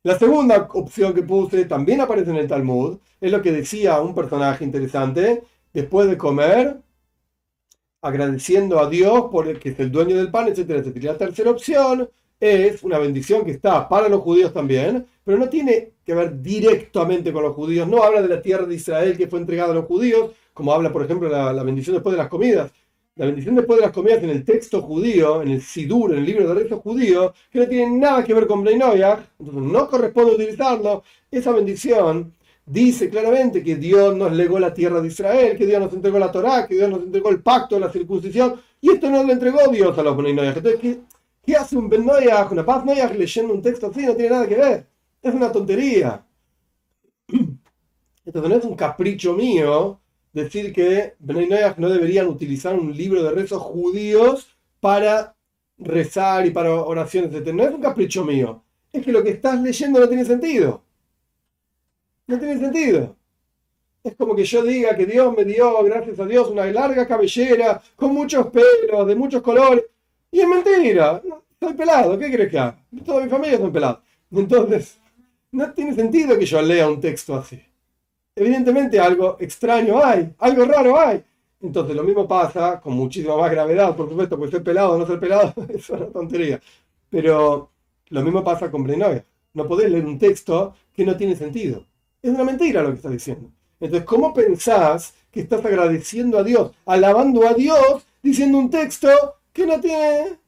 A: La segunda opción que puse también aparece en el Talmud, es lo que decía un personaje interesante, después de comer, agradeciendo a Dios por el que es el dueño del pan, etcétera, etcétera. La tercera opción es una bendición que está para los judíos también, pero no tiene que ver directamente con los judíos, no habla de la tierra de Israel que fue entregada a los judíos, como habla, por ejemplo, la, bendición después de las comidas. La bendición después de las comidas en el texto judío, en el Sidur, en el libro de rezo judío, que no tiene nada que ver con Breinoyach, entonces no corresponde utilizarlo. Esa bendición dice claramente que Dios nos legó la tierra de Israel, que Dios nos entregó la Torá, que Dios nos entregó el pacto, la circuncisión, y esto no lo entregó Dios a los Breinoyach. Entonces, ¿qué, hace un Benoyach, una paz Noyach leyendo un texto así? No tiene nada que ver. Es una tontería. Entonces no es un capricho mío decir que Bnei no deberían utilizar un libro de rezos judíos para rezar y para oraciones, etc. No es un capricho mío. Es que lo que estás leyendo no tiene sentido. No tiene sentido. Es como que yo diga que Dios me dio, gracias a Dios, una larga cabellera con muchos pelos, de muchos colores. Y es mentira. Soy pelado. ¿Qué crees que haga? Toda mi familia son pelados. Entonces, no tiene sentido que yo lea un texto así evidentemente algo extraño hay, algo raro hay. Entonces lo mismo pasa con muchísima más gravedad, por supuesto, porque ser pelado o no ser pelado es una tontería. Pero lo mismo pasa con Brenoia. No podés leer un texto que no tiene sentido. Es una mentira lo que está diciendo. Entonces, ¿cómo pensás que estás agradeciendo a Dios, alabando a Dios, diciendo un texto que no tiene,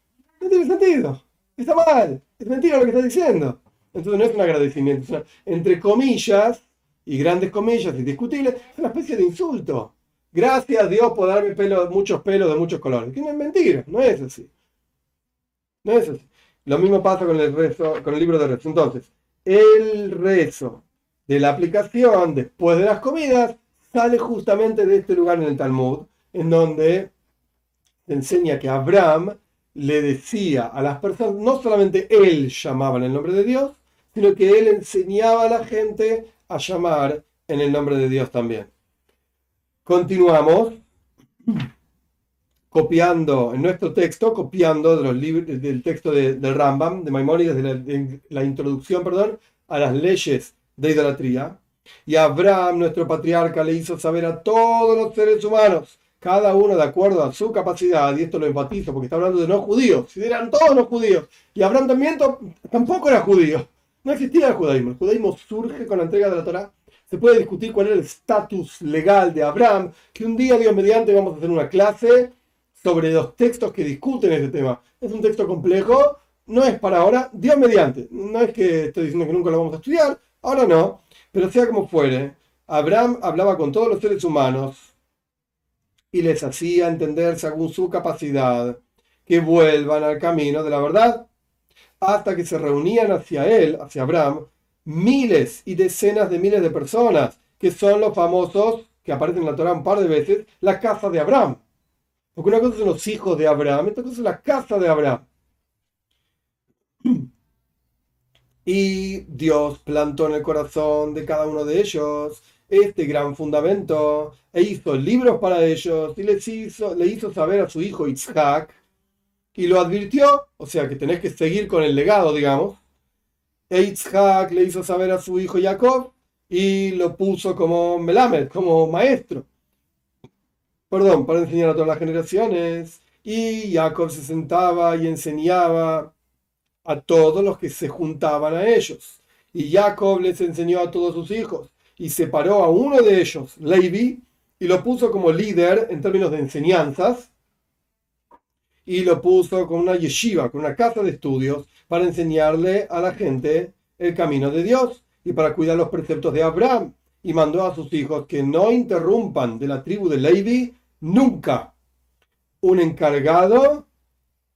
A: no tiene sentido? Está mal, es mentira lo que está diciendo. Entonces no es un agradecimiento, es entre comillas, y grandes comillas, indiscutibles, es una especie de insulto. Gracias a Dios por darme pelo, muchos pelos de muchos colores. Que no es mentira, no es así. No es así. Lo mismo pasa con el rezo, con el libro de rezo. Entonces, el rezo de la aplicación después de las comidas sale justamente de este lugar en el Talmud, en donde se enseña que Abraham le decía a las personas, no solamente él llamaba en el nombre de Dios, sino que él enseñaba a la gente a llamar en el nombre de Dios también. Continuamos copiando en nuestro texto, copiando de los libros, del texto de, Rambam, de Maimónides, de la, introducción, perdón, a las leyes de idolatría. Y Abraham, nuestro patriarca, le hizo saber a todos los seres humanos, cada uno de acuerdo a su capacidad, y esto lo enfatizo porque está hablando de no judíos, si eran todos los judíos, y Abraham también tampoco era judío, no existía el judaísmo. El judaísmo surge con la entrega de la Torah. Se puede discutir cuál era el estatus legal de Abraham, que un día, Dios mediante, vamos a hacer una clase sobre los textos que discuten ese tema. Es un texto complejo, no es para ahora, Dios mediante. No es que estoy diciendo que nunca lo vamos a estudiar, ahora no, pero sea como fuere, Abraham hablaba con todos los seres humanos y les hacía entender según su capacidad que vuelvan al camino de la verdad hasta que se reunían hacia él, hacia Abraham, miles y decenas de miles de personas, que son los famosos, que aparecen en la Torah un par de veces, la casa de Abraham. Porque una cosa son los hijos de Abraham, otra cosa es la casa de Abraham. Y Dios plantó en el corazón de cada uno de ellos este gran fundamento e hizo libros para ellos y les hizo, le hizo saber a su hijo Isaac y lo advirtió, o sea que tenés que seguir con el legado, digamos, Eitzhak le hizo saber a su hijo Jacob y lo puso como Melamed, como maestro. Perdón, para enseñar a todas las generaciones. Y Jacob se sentaba y enseñaba a todos los que se juntaban a ellos. Y Jacob les enseñó a todos sus hijos y separó a uno de ellos, Levi, y lo puso como líder en términos de enseñanzas y lo puso con una yeshiva, con una casa de estudios para enseñarle a la gente el camino de Dios y para cuidar los preceptos de Abraham. Y mandó a sus hijos que no interrumpan de la tribu de Levi nunca un encargado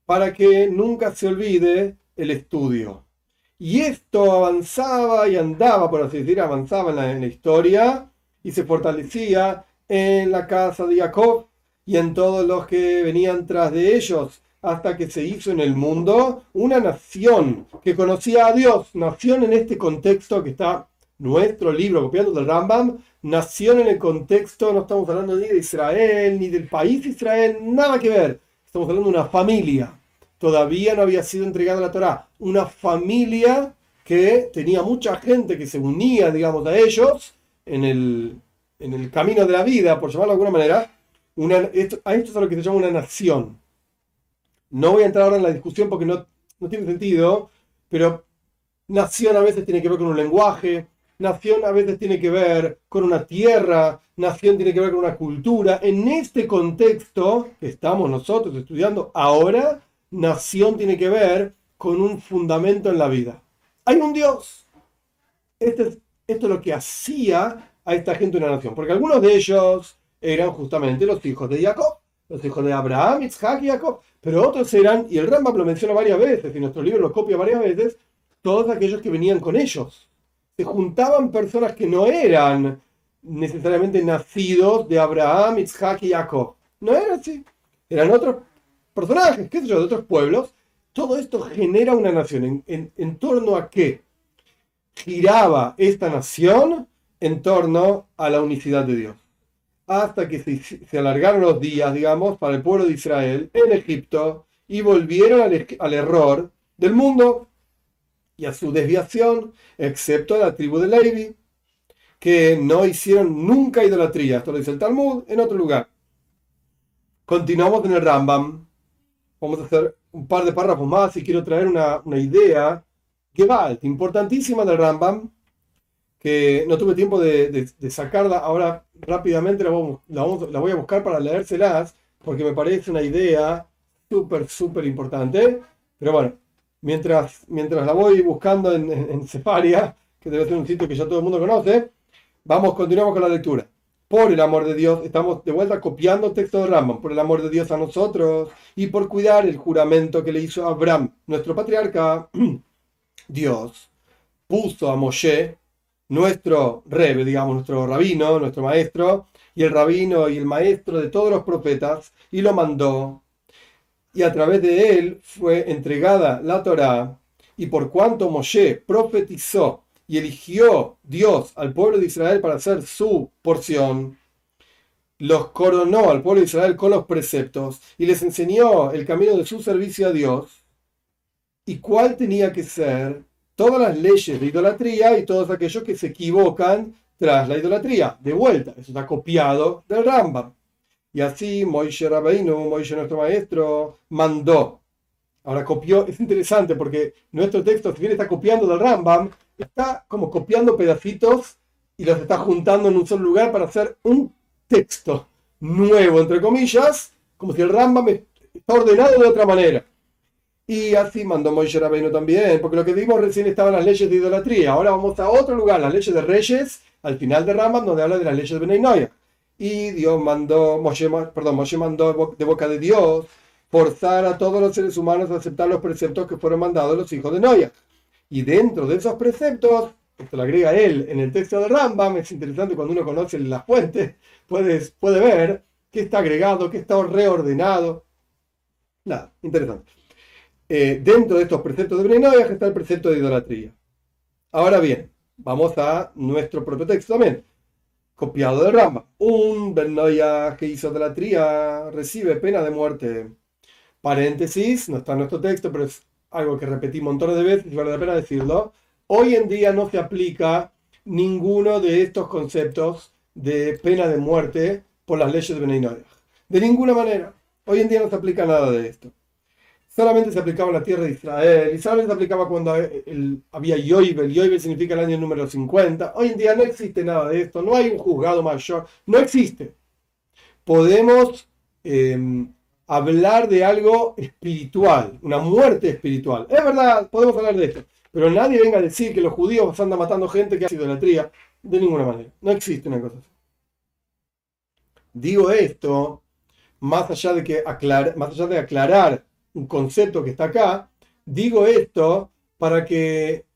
A: para que nunca se olvide el estudio. Y esto avanzaba y andaba, por así decir, avanzaba en la, historia y se fortalecía en la casa de Jacob y en todos los que venían tras de ellos, hasta que se hizo en el mundo una nación que conocía a Dios, nación en este contexto que está nuestro libro copiando del Rambam, nación en el contexto, no estamos hablando ni de Israel, ni del país Israel, nada que ver, estamos hablando de una familia, todavía no había sido entregada la Torah, una familia que tenía mucha gente que se unía, digamos, a ellos en el, en el camino de la vida, por llamarlo de alguna manera, esto, a esto es a lo que se llama una nación. No voy a entrar ahora en la discusión porque no, no tiene sentido, pero nación a veces tiene que ver con un lenguaje, nación a veces tiene que ver con una tierra, nación tiene que ver con una cultura. En este contexto estamos nosotros estudiando ahora, nación tiene que ver con un fundamento en la vida. Hay un Dios. Este esto es lo que hacía a esta gente una nación, porque algunos de ellos eran justamente los hijos de Jacob, los hijos de Abraham, Isaac y Jacob, pero otros eran, y el Rambam lo menciona varias veces, y nuestro libro lo copia varias veces, todos aquellos que venían con ellos. Se juntaban personas que no eran necesariamente nacidos de Abraham, Isaac y Jacob. No eran así. Eran otros personajes, qué sé yo, de otros pueblos. Todo esto genera una nación. ¿En, torno a qué? Giraba esta nación en torno a la unicidad de Dios. Hasta que se, alargaron los días, digamos, para el pueblo de Israel en Egipto y volvieron al, al error del mundo y a su desviación, excepto la tribu de Levi, que no hicieron nunca idolatría. Esto lo dice el Talmud en otro lugar. Continuamos en el Rambam. Vamos a hacer un par de párrafos más y quiero traer una, una idea que va, importantísima del Rambam, que no tuve tiempo de, sacarla, ahora rápidamente la, voy a buscar para leérselas, porque me parece una idea súper, súper importante. Pero bueno, mientras, mientras la voy buscando en, en, Cefaria, que debe ser un sitio que ya todo el mundo conoce, vamos, continuamos con la lectura. Por el amor de Dios, estamos de vuelta copiando el texto de Rambam, por el amor de Dios a nosotros y por cuidar el juramento que le hizo Abraham, nuestro patriarca, Dios puso a Moshe nuestro rebe, digamos, nuestro rabino, nuestro maestro, y el rabino y el maestro de todos los profetas, y lo mandó. Y a través de él fue entregada la Torá, y por cuanto Moshe profetizó y eligió Dios al pueblo de Israel para hacer su porción, los coronó al pueblo de Israel con los preceptos y les enseñó el camino de su servicio a Dios y cuál tenía que ser todas las leyes de idolatría y todos aquellos que se equivocan tras la idolatría. De vuelta, eso está copiado del Rambam. Y así Moishe Rabbeinu, Moishe nuestro maestro, mandó. Ahora copió, es interesante porque nuestro texto, si bien está copiando del Rambam, está como copiando pedacitos y los está juntando en un solo lugar para hacer un texto nuevo, entre comillas, como si el Rambam está ordenado de otra manera. Y así mandó Moisés Rabbeinu también, porque lo que vimos recién estaban las leyes de idolatría. Ahora vamos a otro lugar, las leyes de reyes, al final de Rambam, donde habla de las leyes de Benay Y Dios mandó, Moshe, perdón, Moshe mandó de boca de Dios forzar a todos los seres humanos a aceptar los preceptos que fueron mandados los hijos de Noia. Y dentro de esos preceptos, esto lo agrega él en el texto de Rambam, es interesante cuando uno conoce las fuentes, puedes, puede ver que está agregado, que está reordenado. Nada, interesante. Eh, dentro de estos preceptos de Brenoyah está el precepto de idolatría. Ahora bien, vamos a nuestro propio texto también. Copiado de Rama. Un Brenoyah que hizo idolatría recibe pena de muerte. Paréntesis, no está en nuestro texto, pero es algo que repetí montones de veces vale la pena decirlo. Hoy en día no se aplica ninguno de estos conceptos de pena de muerte por las leyes de Benay De ninguna manera. Hoy en día no se aplica nada de esto. Solamente se aplicaba en la tierra de Israel y solamente se aplicaba cuando había Yoibel. Yoibel significa el año número 50. Hoy en día no existe nada de esto. No hay un juzgado mayor. No existe. Podemos em, hablar de algo espiritual, una muerte espiritual. Es verdad, podemos hablar de esto. Pero nadie venga a decir que los judíos andan matando gente que hace idolatría. De ninguna manera. No existe una cosa así. Digo esto más allá de, que más allá de aclarar un concepto que está acá. Digo esto para que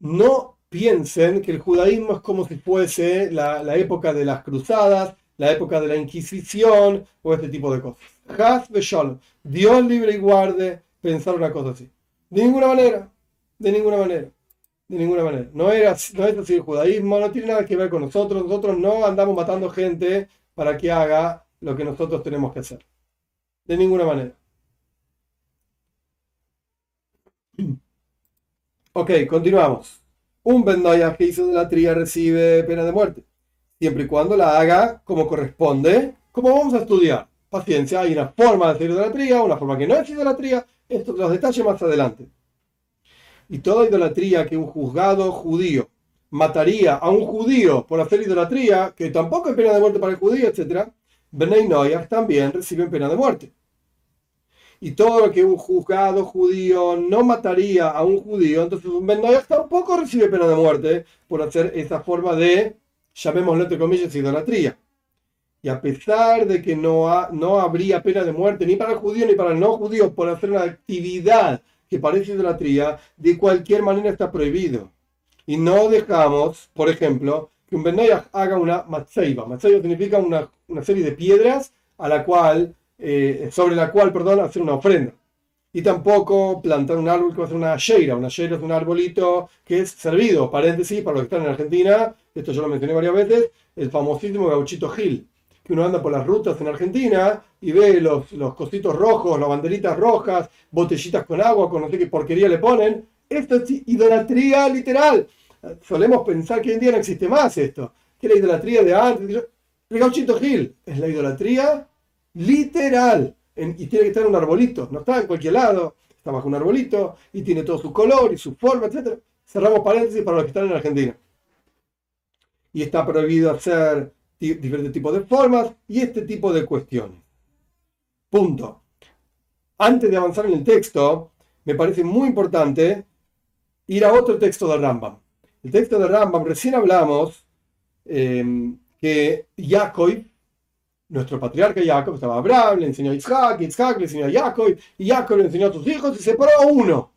A: no piensen que el judaísmo es como si fuese la época de las cruzadas, la época de la Inquisición o este tipo de cosas. Haz Dios libre y guarde pensar una cosa así. De ninguna manera. De ninguna manera. De ninguna manera. No, era, no es así el judaísmo, no tiene nada que ver con nosotros. Nosotros no andamos matando gente para que haga lo que nosotros tenemos que hacer. De ninguna manera. Ok, continuamos. Un Bendoya que hizo de la tría recibe pena de muerte, siempre y cuando la haga como corresponde, como vamos a estudiar. Paciencia, hay una forma de hacer idolatría, una forma que no es idolatría, estos los detalles más adelante y toda idolatría que un juzgado judío mataría a un judío por hacer idolatría, que tampoco es pena de muerte para el judío, etc., Bnei Noyah también reciben pena de muerte. Y todo lo que un juzgado judío no mataría a un judío, entonces un Ben tampoco recibe pena de muerte por hacer esa forma de, llamémoslo entre comillas, idolatría. Y a pesar de que no, no habría pena de muerte ni para el judío ni para el no judío por hacer una actividad que parece idolatría, de cualquier manera está prohibido. Y no dejamos, por ejemplo, que un Benayah haga una matzeiba. Matzeiba significa una, una, serie de piedras a la cual, eh, sobre la cual, perdón, hacer una ofrenda. Y tampoco plantar un árbol que va a ser una sheira. Una sheira es un arbolito que es servido, paréntesis, para los que están en Argentina, esto yo lo mencioné varias veces, el famosísimo gauchito Gil que uno anda por las rutas en Argentina y ve los, los cositos rojos, las banderitas rojas, botellitas con agua, con no sé qué porquería le ponen. Esto es idolatría literal. Solemos pensar que hoy en día no existe más esto. Que la idolatría de antes. El gauchito Gil es la idolatría literal. Y tiene que estar en un arbolito. No está en cualquier lado. Está bajo un arbolito y tiene todo su color y su forma, etc. Cerramos paréntesis para los que están en Argentina. Y está prohibido hacer diferentes tipos de formas y este tipo de cuestiones. Punto. Antes de avanzar en el texto, me parece muy importante ir a otro texto de Rambam. El texto de Rambam, recién hablamos em, que Jacob, nuestro patriarca Jacob, estaba Abraham, le enseñó a Isaac, Isaac le enseñó a Jacob, y Jacob le enseñó a sus hijos y separó a uno,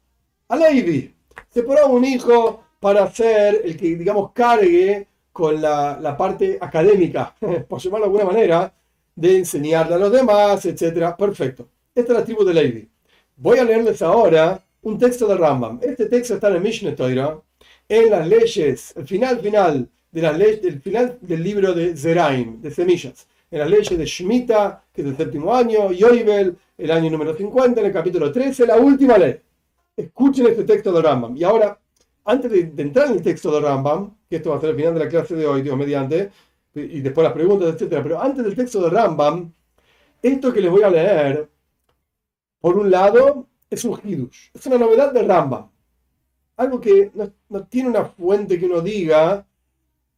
A: a Levi. Separó a un hijo para ser el que, digamos, cargue con la, parte académica, por llamarlo de alguna manera, de enseñarle a los demás, etc. Perfecto. Esta es la tribu de Levi. Voy a leerles ahora un texto de Rambam. Este texto está en el Mishneh Torah, en las leyes, el final final de las leyes, el final del libro de Zeraim, de semillas, en las leyes de Shemitah, que es el séptimo año, Yoibel, el año número 50, en el capítulo 13, la última ley. Escuchen este texto de Rambam. Y ahora antes de, entrar en el texto de Rambam, que esto va a ser el final de la clase de hoy, Dios mediante, y después las preguntas, etcétera, pero antes del texto de Rambam, esto que les voy a leer, por un lado, es un hidush, es una novedad de Rambam. Algo que no, tiene una fuente que uno diga,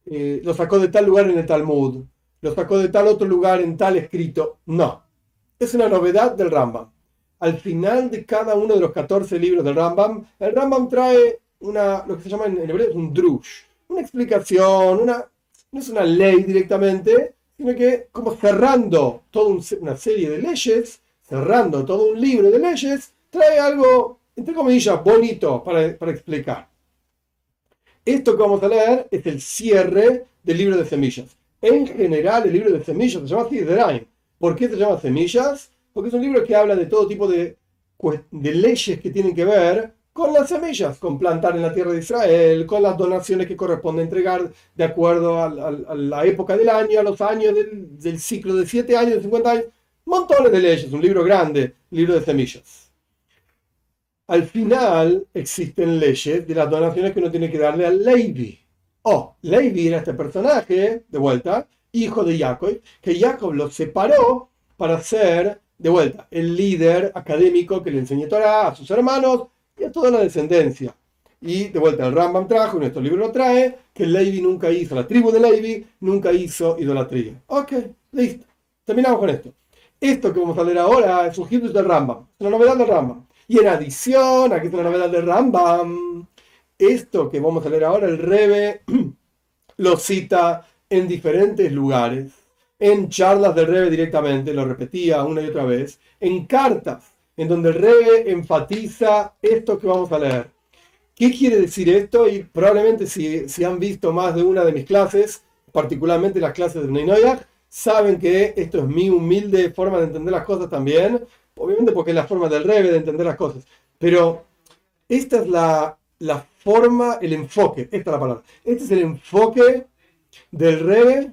A: eh, lo sacó de tal lugar en el Talmud, lo sacó de tal otro lugar en tal escrito. No, es una novedad del Rambam. Al final de cada uno de los 14 libros del Rambam, el Rambam trae una, lo que se llama en, hebreo es un drush, una explicación, una, no es una ley directamente, sino que como cerrando toda una serie de leyes, cerrando todo un libro de leyes, trae algo, entre comillas, bonito para, para explicar. Esto que vamos a leer es el cierre del libro de semillas. En general, el libro de semillas se llama así. ¿Por qué se llama semillas? Porque es un libro que habla de todo tipo de, de leyes que tienen que ver con las semillas, con plantar en la tierra de Israel, con las donaciones que corresponde entregar de acuerdo a, la época del año, a los años del, ciclo de 7 años, de 50 años, montones de leyes, un libro grande, libro de semillas. al final existen leyes de las donaciones que uno tiene que darle al Levi. Oh, Levi era este personaje, de vuelta, hijo de Jacob, que Jacob lo separó para ser, de vuelta, el líder académico que le enseñó Torah a sus hermanos y a toda la descendencia. Y de vuelta el Rambam trajo, en nuestro libro lo trae, que Levi nunca hizo, la tribu de Levi nunca hizo idolatría. Ok, listo. Terminamos con esto. Esto que vamos a leer ahora es un del Rambam, una novedad del Rambam. Y en adición, aquí está la novedad del Rambam, esto que vamos a leer ahora, el Rebe lo cita en diferentes lugares, en charlas del Rebe directamente, lo repetía una y otra vez, en cartas, en donde el Rebe enfatiza esto que vamos a leer. ¿Qué quiere decir esto? Y probablemente si, si han visto más de una de mis clases, particularmente las clases de Neinoyach, saben que esto es mi humilde forma de entender las cosas también, obviamente porque es la forma del Rebe de entender las cosas, pero esta es la, la forma, el enfoque, esta es la palabra, este es el enfoque del Rebe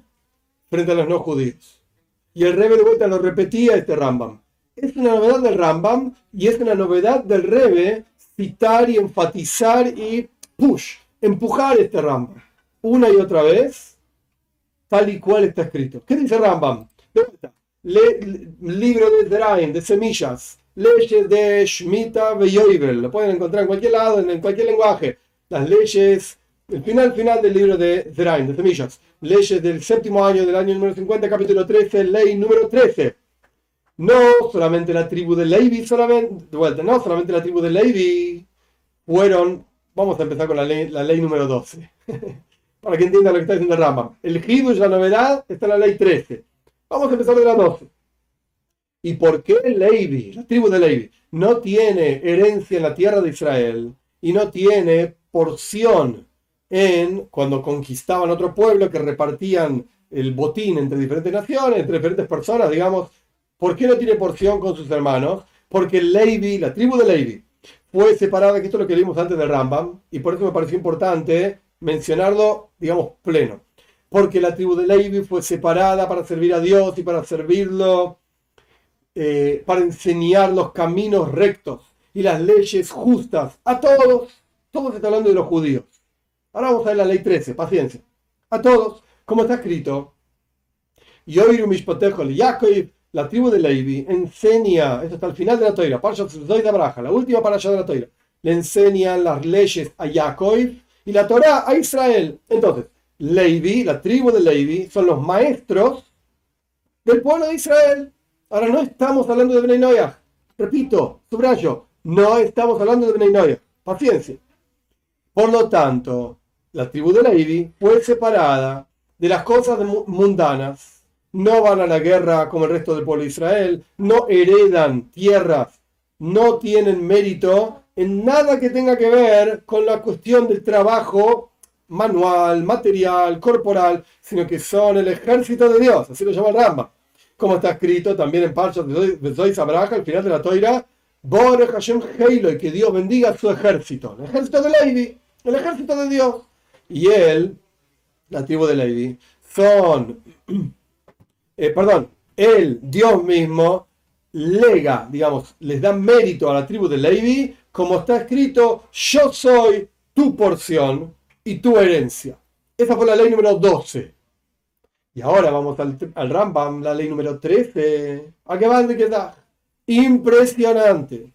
A: frente a los no judíos. Y el Rebe de vuelta lo repetía este Rambam. Es una novedad del Rambam y es una novedad del Rebe citar y enfatizar y push, empujar este Rambam una y otra vez, tal y cual está escrito. ¿Qué dice Rambam? libro de Drain, de semillas, leyes de Shemitah Beyoibel, lo pueden encontrar en cualquier lado, en cualquier lenguaje. Las leyes, el final final del libro de Drain, de semillas, leyes del séptimo año del año número 50, capítulo 13, ley número 13 no solamente la tribu de Levi, solamente, de vuelta, no solamente la tribu de Levi fueron, vamos a empezar con la ley, la ley número 12, para que entiendan lo que está diciendo Rama. El Hidush, la novedad, está en la ley 13. Vamos a empezar de la 12. ¿Y por qué Levi, la tribu de Levi, no tiene herencia en la tierra de Israel y no tiene porción en cuando conquistaban otro pueblo que repartían el botín entre diferentes naciones, entre diferentes personas, digamos, ¿Por qué no tiene porción con sus hermanos? Porque Levi, la tribu de Levi, fue separada, que esto es lo que vimos antes de Rambam, y por eso me pareció importante mencionarlo, digamos, pleno. Porque la tribu de Levi fue separada para servir a Dios y para servirlo, eh, para enseñar los caminos rectos y las leyes justas a todos. Todos está hablando de los judíos. Ahora vamos a ver la ley 13, paciencia. A todos, como está escrito. Yoiru Mishpotejo Yaakov la tribu de Levi enseña, esto está al final de la toira, de Abraja, la última allá de la toira, le enseñan las leyes a Jacob y la Torah a Israel. Entonces, Levi, la tribu de Levi, son los maestros del pueblo de Israel. Ahora no estamos hablando de Bnei Repito, subrayo, no estamos hablando de Bnei Paciencia. Por lo tanto, la tribu de Levi fue separada de las cosas mundanas. No van a la guerra como el resto del pueblo de Israel, no heredan tierras, no tienen mérito en nada que tenga que ver con la cuestión del trabajo manual, material, corporal, sino que son el ejército de Dios, así lo llama el. Como está escrito también en Parshas de Zoy Sabraja, al final de la Toira, Bore Hashem Heilo, y que Dios bendiga su ejército, el ejército de Levi, el ejército de Dios. Y él, la tribu de Levi, son eh, perdón, él, Dios mismo, lega, digamos, les da mérito a la tribu de Levi, como está escrito, yo soy tu porción y tu herencia. Esa fue la ley número 12. Y ahora vamos al, al Rambam, la ley número 13. ¿A qué van de qué da? Impresionante.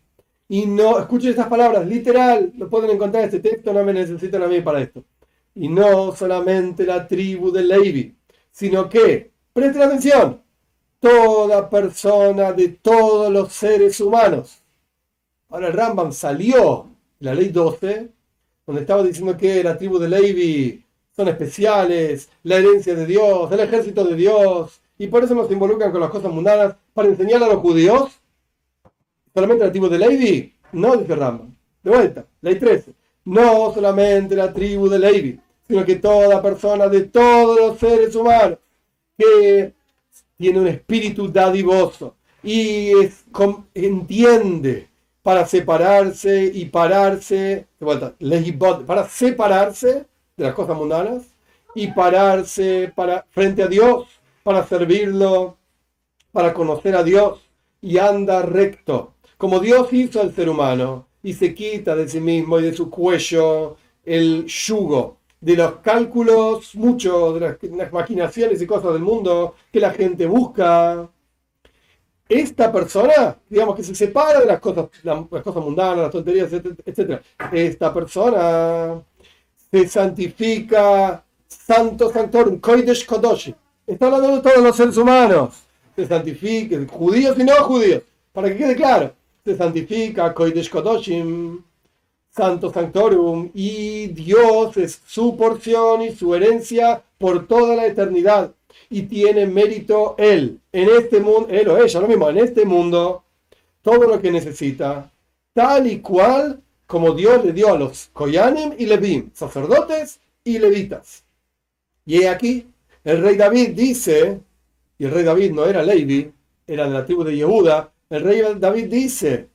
A: Y no, escuchen estas palabras, literal, lo pueden encontrar en este texto, no me necesitan a mí para esto. Y no solamente la tribu de Levi, sino que Presten atención. Toda persona de todos los seres humanos. Ahora el Rambam salió la ley 12, donde estaba diciendo que la tribu de Levi son especiales, la herencia de Dios, el ejército de Dios, y por eso nos involucran con las cosas mundanas para enseñar a los judíos. Solamente la tribu de Levi, no dice Rambam. De vuelta, ley 13. No solamente la tribu de Levi, sino que toda persona de todos los seres humanos que tiene un espíritu dadivoso y entiende para separarse y pararse, para separarse de las cosas mundanas y pararse para, frente a Dios, para servirlo, para conocer a Dios y anda recto, como Dios hizo al ser humano y se quita de sí mismo y de su cuello el yugo de los cálculos, mucho de las, maquinaciones y cosas del mundo que la gente busca. Esta persona, digamos que se separa de las cosas, las, cosas mundanas, las tonterías, etc. Esta persona se santifica, santo santorum, koidesh kodoshi. Está hablando de todos los seres humanos. Se santifica, judíos y no judíos. Para que quede claro, se santifica, koidesh kodoshim Santo Sanctorum, y Dios es su porción y su herencia por toda la eternidad. Y tiene mérito Él, en este mundo, Él o ella, lo mismo, en este mundo, todo lo que necesita, tal y cual como Dios le dio a los Koyanim y Levim, sacerdotes y levitas. Y aquí, el rey David dice, y el rey David no era Levi, era de la tribu de Yehuda, el rey David dice,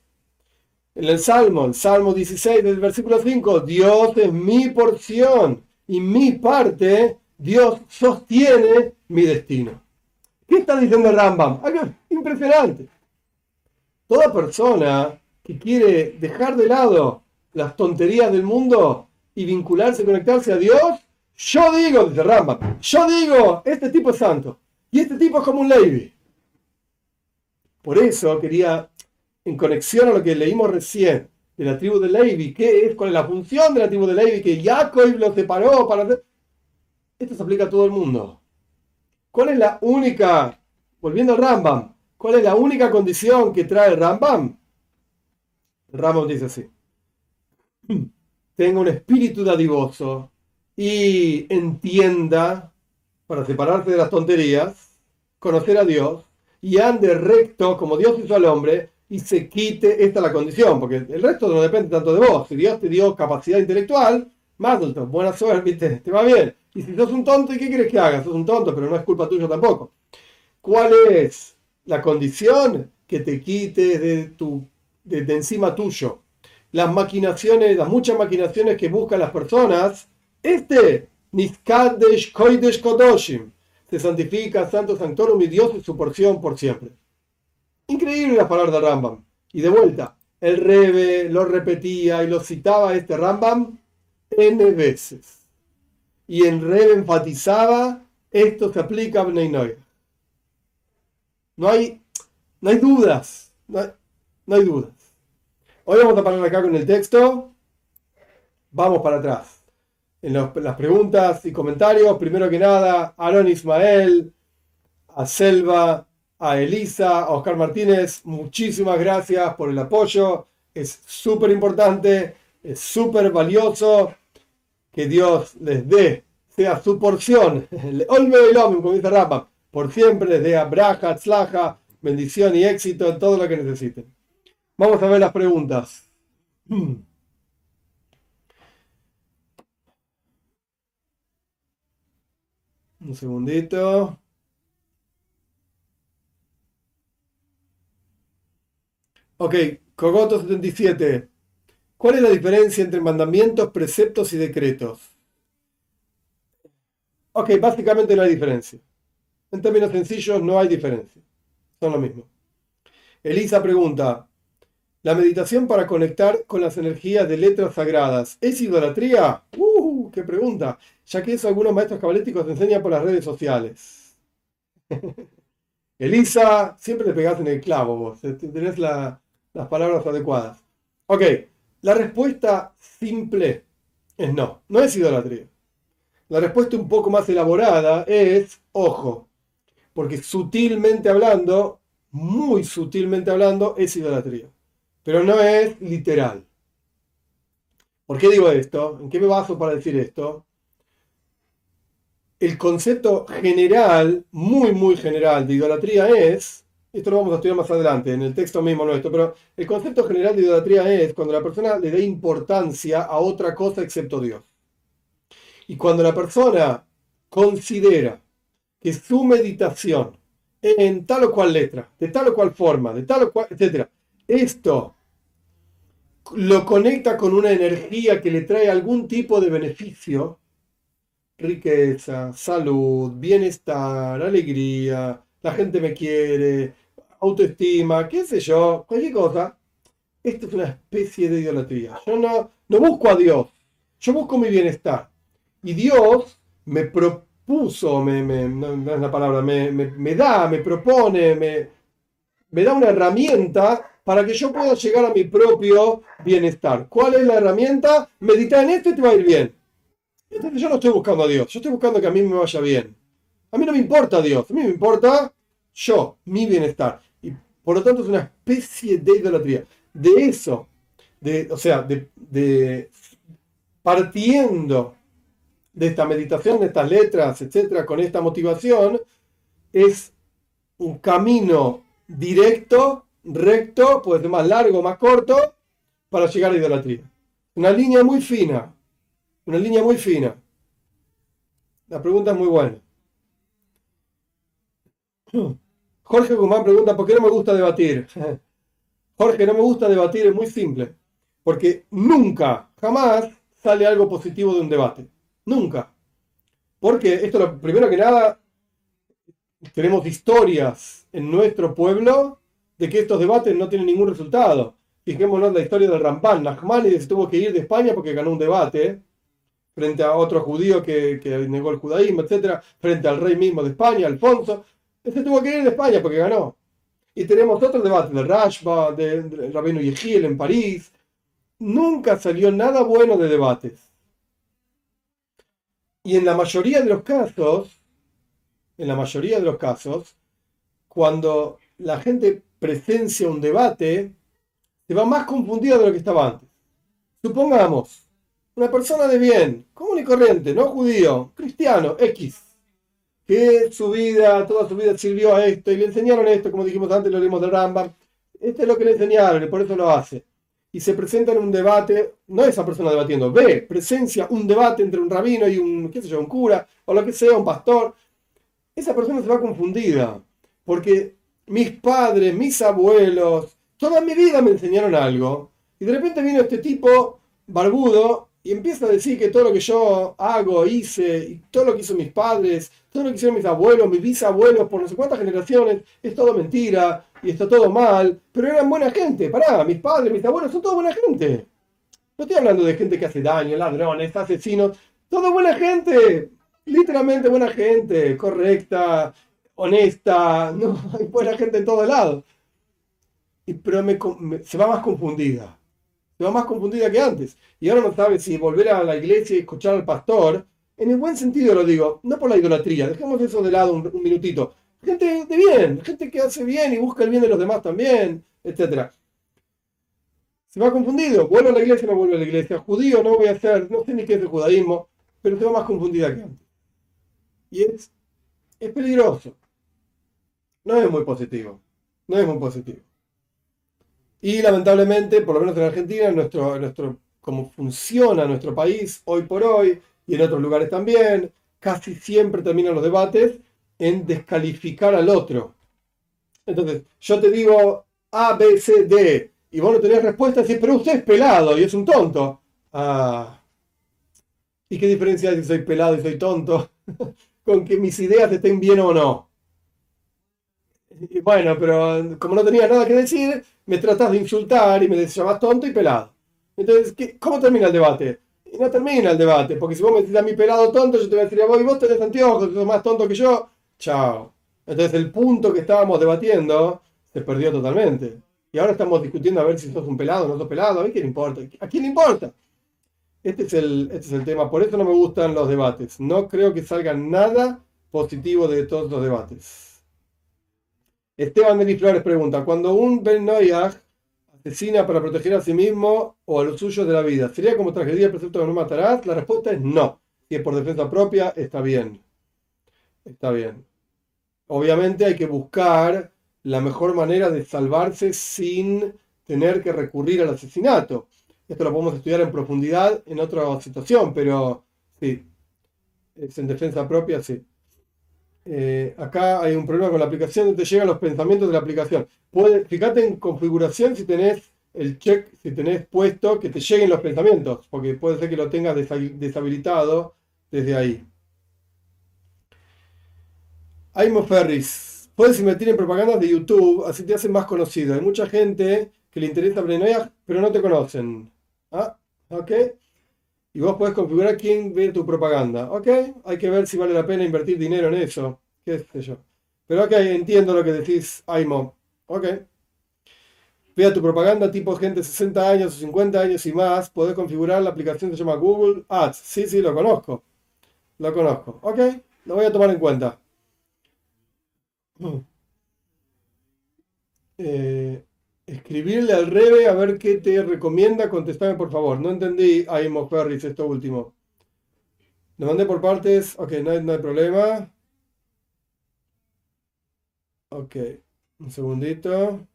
A: en el Salmo, el Salmo 16 del versículo 5, Dios es mi porción y mi parte, Dios sostiene mi destino. ¿Qué está diciendo Rambam? Impresionante. Toda persona que quiere dejar de lado las tonterías del mundo y vincularse, conectarse a Dios, yo digo, dice Rambam, yo digo, este tipo es santo y este tipo es como un Levi. Por eso quería en conexión a lo que leímos recién de la tribu de Levi, ¿qué es? ¿Cuál es la función de la tribu de Levi? Que Jacob lo separó para. Esto se aplica a todo el mundo. ¿Cuál es la única, volviendo al Rambam, cuál es la única condición que trae Rambam? Rambam dice así. Tenga un espíritu dadivoso y entienda, para separarse de las tonterías, conocer a Dios y ande recto como Dios hizo al hombre y se quite, esta la condición, porque el resto no depende tanto de vos. Si Dios te dio capacidad intelectual, más buena suerte, te va bien. Y si sos un tonto, ¿y qué quieres que hagas? Sos un tonto, pero no es culpa tuya tampoco. ¿Cuál es la condición? Que te quite de, tu, de, encima tuyo. Las maquinaciones, las muchas maquinaciones que buscan las personas, este, Niskadesh Koidesh Kodoshim, se santifica, Santo Sanctorum y Dios es su porción por siempre. Increíble las palabras de Rambam. Y de vuelta, el Rebe lo repetía y lo citaba este Rambam N veces. Y el Rebe enfatizaba, esto se aplica a Bnei No hay, no hay dudas, no hay, dudas. Hoy vamos a parar acá con el texto. Vamos para atrás. En las preguntas y comentarios, primero que nada, Aaron Ismael, a Selva, a Elisa, a Oscar Martínez, muchísimas gracias por el apoyo. Es súper importante, es súper valioso. Que Dios les dé, sea su porción. Olme como dice Rapa, por siempre les dé abraja, tzlaja, bendición y éxito en todo lo que necesiten. Vamos a ver las preguntas. Un segundito. Ok, Cogoto 77. ¿Cuál es la diferencia entre mandamientos, preceptos y decretos? Ok, básicamente no hay diferencia. En términos sencillos, no hay diferencia. Son lo mismo. Elisa pregunta, ¿la meditación para conectar con las energías de letras sagradas es idolatría? ¡Uh! ¡Qué pregunta! Ya que eso algunos maestros cabalísticos enseñan por las redes sociales. Elisa, siempre le pegás en el clavo vos. Tenés la, las palabras adecuadas. Ok, la respuesta simple es no, no es idolatría. La respuesta un poco más elaborada es, ojo, porque sutilmente hablando, muy sutilmente hablando, es idolatría. Pero no es literal. ¿Por qué digo esto? ¿En qué me baso para decir esto? El concepto general, muy, muy general de idolatría es esto lo vamos a estudiar más adelante, en el texto mismo nuestro, pero el concepto general de idolatría es cuando la persona le dé importancia a otra cosa excepto Dios. Y cuando la persona considera que su meditación en tal o cual letra, de tal o cual forma, de tal o cual, etc., esto lo conecta con una energía que le trae algún tipo de beneficio, riqueza, salud, bienestar, alegría, la gente me quiere, autoestima, qué sé yo, cualquier cosa, esto es una especie de idolatría. Yo no, no busco a Dios, yo busco mi bienestar. Y Dios me propuso, me, me no, es la palabra, me, me, da, me propone, me, me da una herramienta para que yo pueda llegar a mi propio bienestar. ¿Cuál es la herramienta? Meditar en esto y te va a ir bien. Entonces yo no estoy buscando a Dios, yo estoy buscando que a mí me vaya bien. A mí no me importa Dios, a mí me importa yo, mi bienestar. Y por lo tanto es una especie de idolatría. De eso, de, o sea, de, de partiendo de esta meditación, de estas letras, etcétera, con esta motivación, es un camino directo, recto, puede ser más largo, más corto, para llegar a la idolatría. Una línea muy fina, una línea muy fina. La pregunta es muy buena. Jorge Guzmán pregunta, ¿por qué no me gusta debatir? Jorge, no me gusta debatir, es muy simple. Porque nunca, jamás sale algo positivo de un debate. Nunca. Porque esto, primero que nada, tenemos historias en nuestro pueblo de que estos debates no tienen ningún resultado. Fijémonos la historia del Rampán. Nachmanides tuvo que ir de España porque ganó un debate frente a otro judío que, negó el judaísmo, etc. Frente al rey mismo de España, Alfonso. Ese tuvo que ir de España porque ganó. Y tenemos otros debates de Rashba, de, de Rabino Yehiel en París. Nunca salió nada bueno de debates. Y en la mayoría de los casos, en la mayoría de los casos, cuando la gente presencia un debate, se va más confundida de lo que estaba antes. Supongamos, una persona de bien, común y corriente, no judío, cristiano, X, que su vida, toda su vida sirvió a esto y le enseñaron esto, como dijimos antes, lo leímos de Rambam. Este es lo que le enseñaron y por eso lo hace. Y se presenta en un debate, no esa persona debatiendo, ve, presencia un debate entre un rabino y un, qué sé yo, un cura, o lo que sea, un pastor. Esa persona se va confundida, porque mis padres, mis abuelos, toda mi vida me enseñaron algo. Y de repente vino este tipo barbudo y empieza a decir que todo lo que yo hago, hice, y todo lo que hizo mis padres, todo lo que hicieron mis abuelos, mis bisabuelos, por no sé cuántas generaciones, es todo mentira y está todo mal, pero eran buena gente. Pará, mis padres, mis abuelos son todos buena gente. No estoy hablando de gente que hace daño, ladrones, asesinos, todo buena gente, literalmente buena gente, correcta, honesta, no, hay buena gente en todos lados. Pero se va más confundida, se va más confundida que antes. Y ahora no sabe si volver a la iglesia y escuchar al pastor, en el buen sentido lo digo, no por la idolatría, dejemos eso de lado un, minutito. Gente de bien, gente que hace bien y busca el bien de los demás también, etc. Se va confundido, vuelvo a la iglesia no vuelvo a la iglesia, judío no voy a ser, no sé ni qué es el judaísmo, pero se va más confundida que antes. Y es, es peligroso no es muy positivo. No es muy positivo. Y lamentablemente, por lo menos en Argentina, nuestro, nuestro, como funciona nuestro país hoy por hoy, y en otros lugares también, casi siempre terminan los debates en descalificar al otro. Entonces, yo te digo A, B, C, D, y vos no tenés respuesta, decís, pero usted es pelado y es un tonto. Ah. ¿Y qué diferencia hay si soy pelado y soy tonto? Con que mis ideas estén bien o no. Y bueno, pero como no tenía nada que decir, me tratas de insultar y me llamas tonto y pelado. Entonces, ¿cómo termina el debate? Y no termina el debate, porque si vos me decís a mí pelado tonto, yo te voy a decir a vos, y vos tenés anteojos, sos más tonto que yo. Chao. Entonces el punto que estábamos debatiendo se perdió totalmente. Y ahora estamos discutiendo a ver si sos un pelado o no sos pelado. ¿A quién le importa? ¿A quién le importa? Este es, el, este es el tema. Por eso no me gustan los debates. No creo que salga nada positivo de todos los debates. Esteban Meli Flores pregunta, cuando un Ben Noyag asesina para proteger a sí mismo o a los suyos de la vida, ¿sería como tragedia el precepto de no matarás? La respuesta es no. Si es por defensa propia, está bien. Está bien. Obviamente hay que buscar la mejor manera de salvarse sin tener que recurrir al asesinato. Esto lo podemos estudiar en profundidad en otra situación, pero sí, es en defensa propia, sí. Eh, acá hay un problema con la aplicación, te llegan los pensamientos de la aplicación. Fíjate en configuración si tenés el check, si tenés puesto que te lleguen los pensamientos, porque puede ser que lo tengas deshabilitado desde ahí. Aimo Ferris, puedes invertir en propagandas de YouTube, así te hacen más conocido. Hay mucha gente que le interesa Bnei pero no te conocen. Ah, ok. Y vos podés configurar quién ve tu propaganda. Ok, hay que ver si vale la pena invertir dinero en eso. Qué sé yo. Pero ok, entiendo lo que decís, Aimo. Ok. Vea tu propaganda tipo gente de 60 años o 50 años y más. Podés configurar la aplicación que se llama Google Ads. Sí, sí, lo conozco. Lo conozco. Ok, lo voy a tomar en cuenta. Eh, escribirle al Rebe a ver qué te recomienda. Contestame por favor. No entendí, Aimo Ferris, esto último. Lo mandé por partes. Ok, no hay, no hay problema. Ok, un segundito.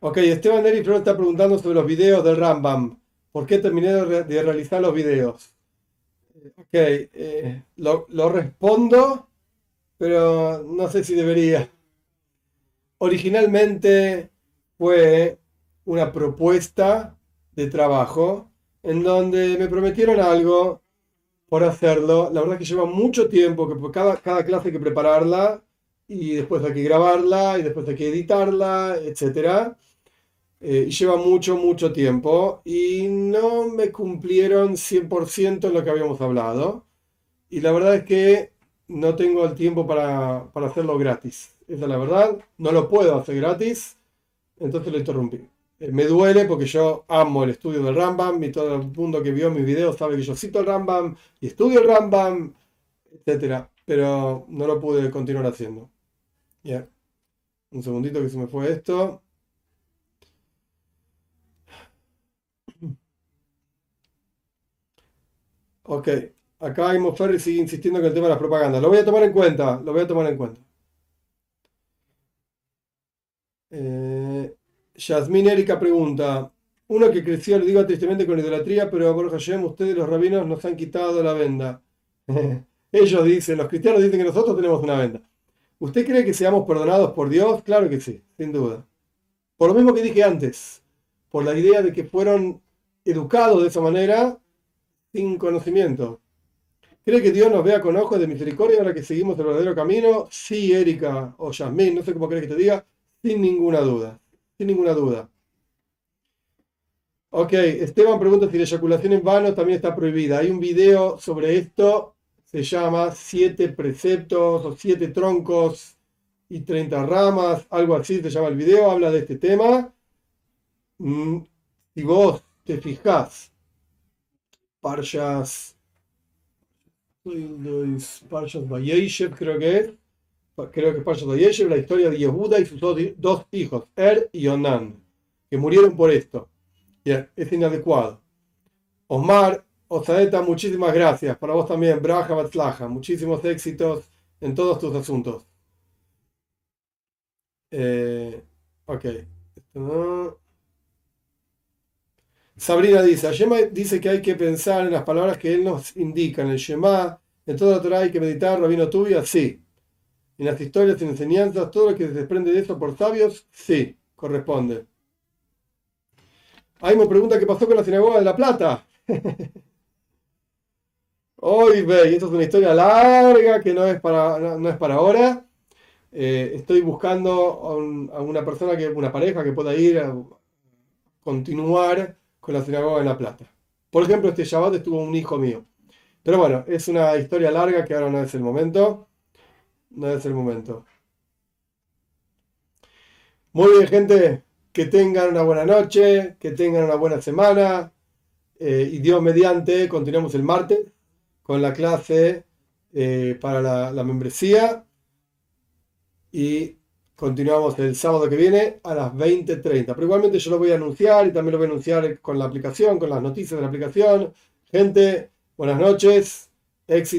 A: Ok, Esteban Eri está preguntando sobre los videos del Rambam. ¿Por qué terminé de, realizar los videos? Ok, eh, lo, lo respondo, pero no sé si debería. Originalmente fue una propuesta de trabajo en donde me prometieron algo por hacerlo. La verdad es que lleva mucho tiempo, que cada, cada clase hay que prepararla y después hay que grabarla y después hay que editarla, etc. Eh, lleva mucho, mucho tiempo y no me cumplieron 100% lo que habíamos hablado. Y la verdad es que no tengo el tiempo para, para hacerlo gratis. Esa es la verdad. No lo puedo hacer gratis. Entonces lo interrumpí. Eh, me duele porque yo amo el estudio del Rambam y todo el mundo que vio mis videos sabe que yo cito el Rambam y estudio el Rambam, etc. Pero no lo pude continuar haciendo. Un segundito que se me fue esto. Ok, acá Imo Ferry sigue insistiendo en el tema de las propagandas. Lo voy a tomar en cuenta, lo voy a tomar en cuenta. Eh, Yasmin Erika pregunta, uno que creció, le digo tristemente con idolatría, pero por Hashem, ustedes los rabinos nos han quitado la venda. Ellos dicen, los cristianos dicen que nosotros tenemos una venda. ¿Usted cree que seamos perdonados por Dios? Claro que sí, sin duda. Por lo mismo que dije antes, por la idea de que fueron educados de esa manera sin conocimiento. ¿Cree que Dios nos vea con ojos de misericordia ahora que seguimos el verdadero camino? Sí, Erika o Yasmin, no sé cómo crees que te diga, sin ninguna duda, sin ninguna duda. Ok, Esteban pregunta si la eyaculación en vano también está prohibida. Hay un video sobre esto, se llama Siete preceptos o siete troncos y 30 ramas, algo así se llama el video, habla de este tema. Mm, si vos te fijás Parshas, Creo que es, creo que Parshas Vayeshev, la historia de Yehuda y sus dos, hijos, Er y Onan, que murieron por esto. es inadecuado. Omar, Osaeta, muchísimas gracias. Para vos también, Braja Batzlaja, muchísimos éxitos en todos tus asuntos. Eh, ok. Sabrina dice, Shema dice que hay que pensar en las palabras que él nos indica, en el Shema, en toda la Torah hay que meditar, Rabino Tubia, sí. En las historias y enseñanzas, todo lo que se desprende de eso por sabios, sí, corresponde. Ahí me pregunta qué pasó con la sinagoga de La Plata. Hoy ve, esto es una historia larga que no es para, no, es para ahora. Eh, estoy buscando a, una persona, que, una pareja que pueda ir a continuar con la sinagoga en La Plata. Por ejemplo, este Shabbat estuvo un hijo mío. Pero bueno, es una historia larga que ahora no es el momento. No es el momento. Muy bien, gente. Que tengan una buena noche, que tengan una buena semana. Eh, y Dios mediante, continuamos el martes con la clase eh, para la membresía. Y Continuamos el sábado que viene a las 20.30. Pero igualmente yo lo voy a anunciar y también lo voy a anunciar con la aplicación, con las noticias de la aplicación. Gente, buenas noches. Éxito.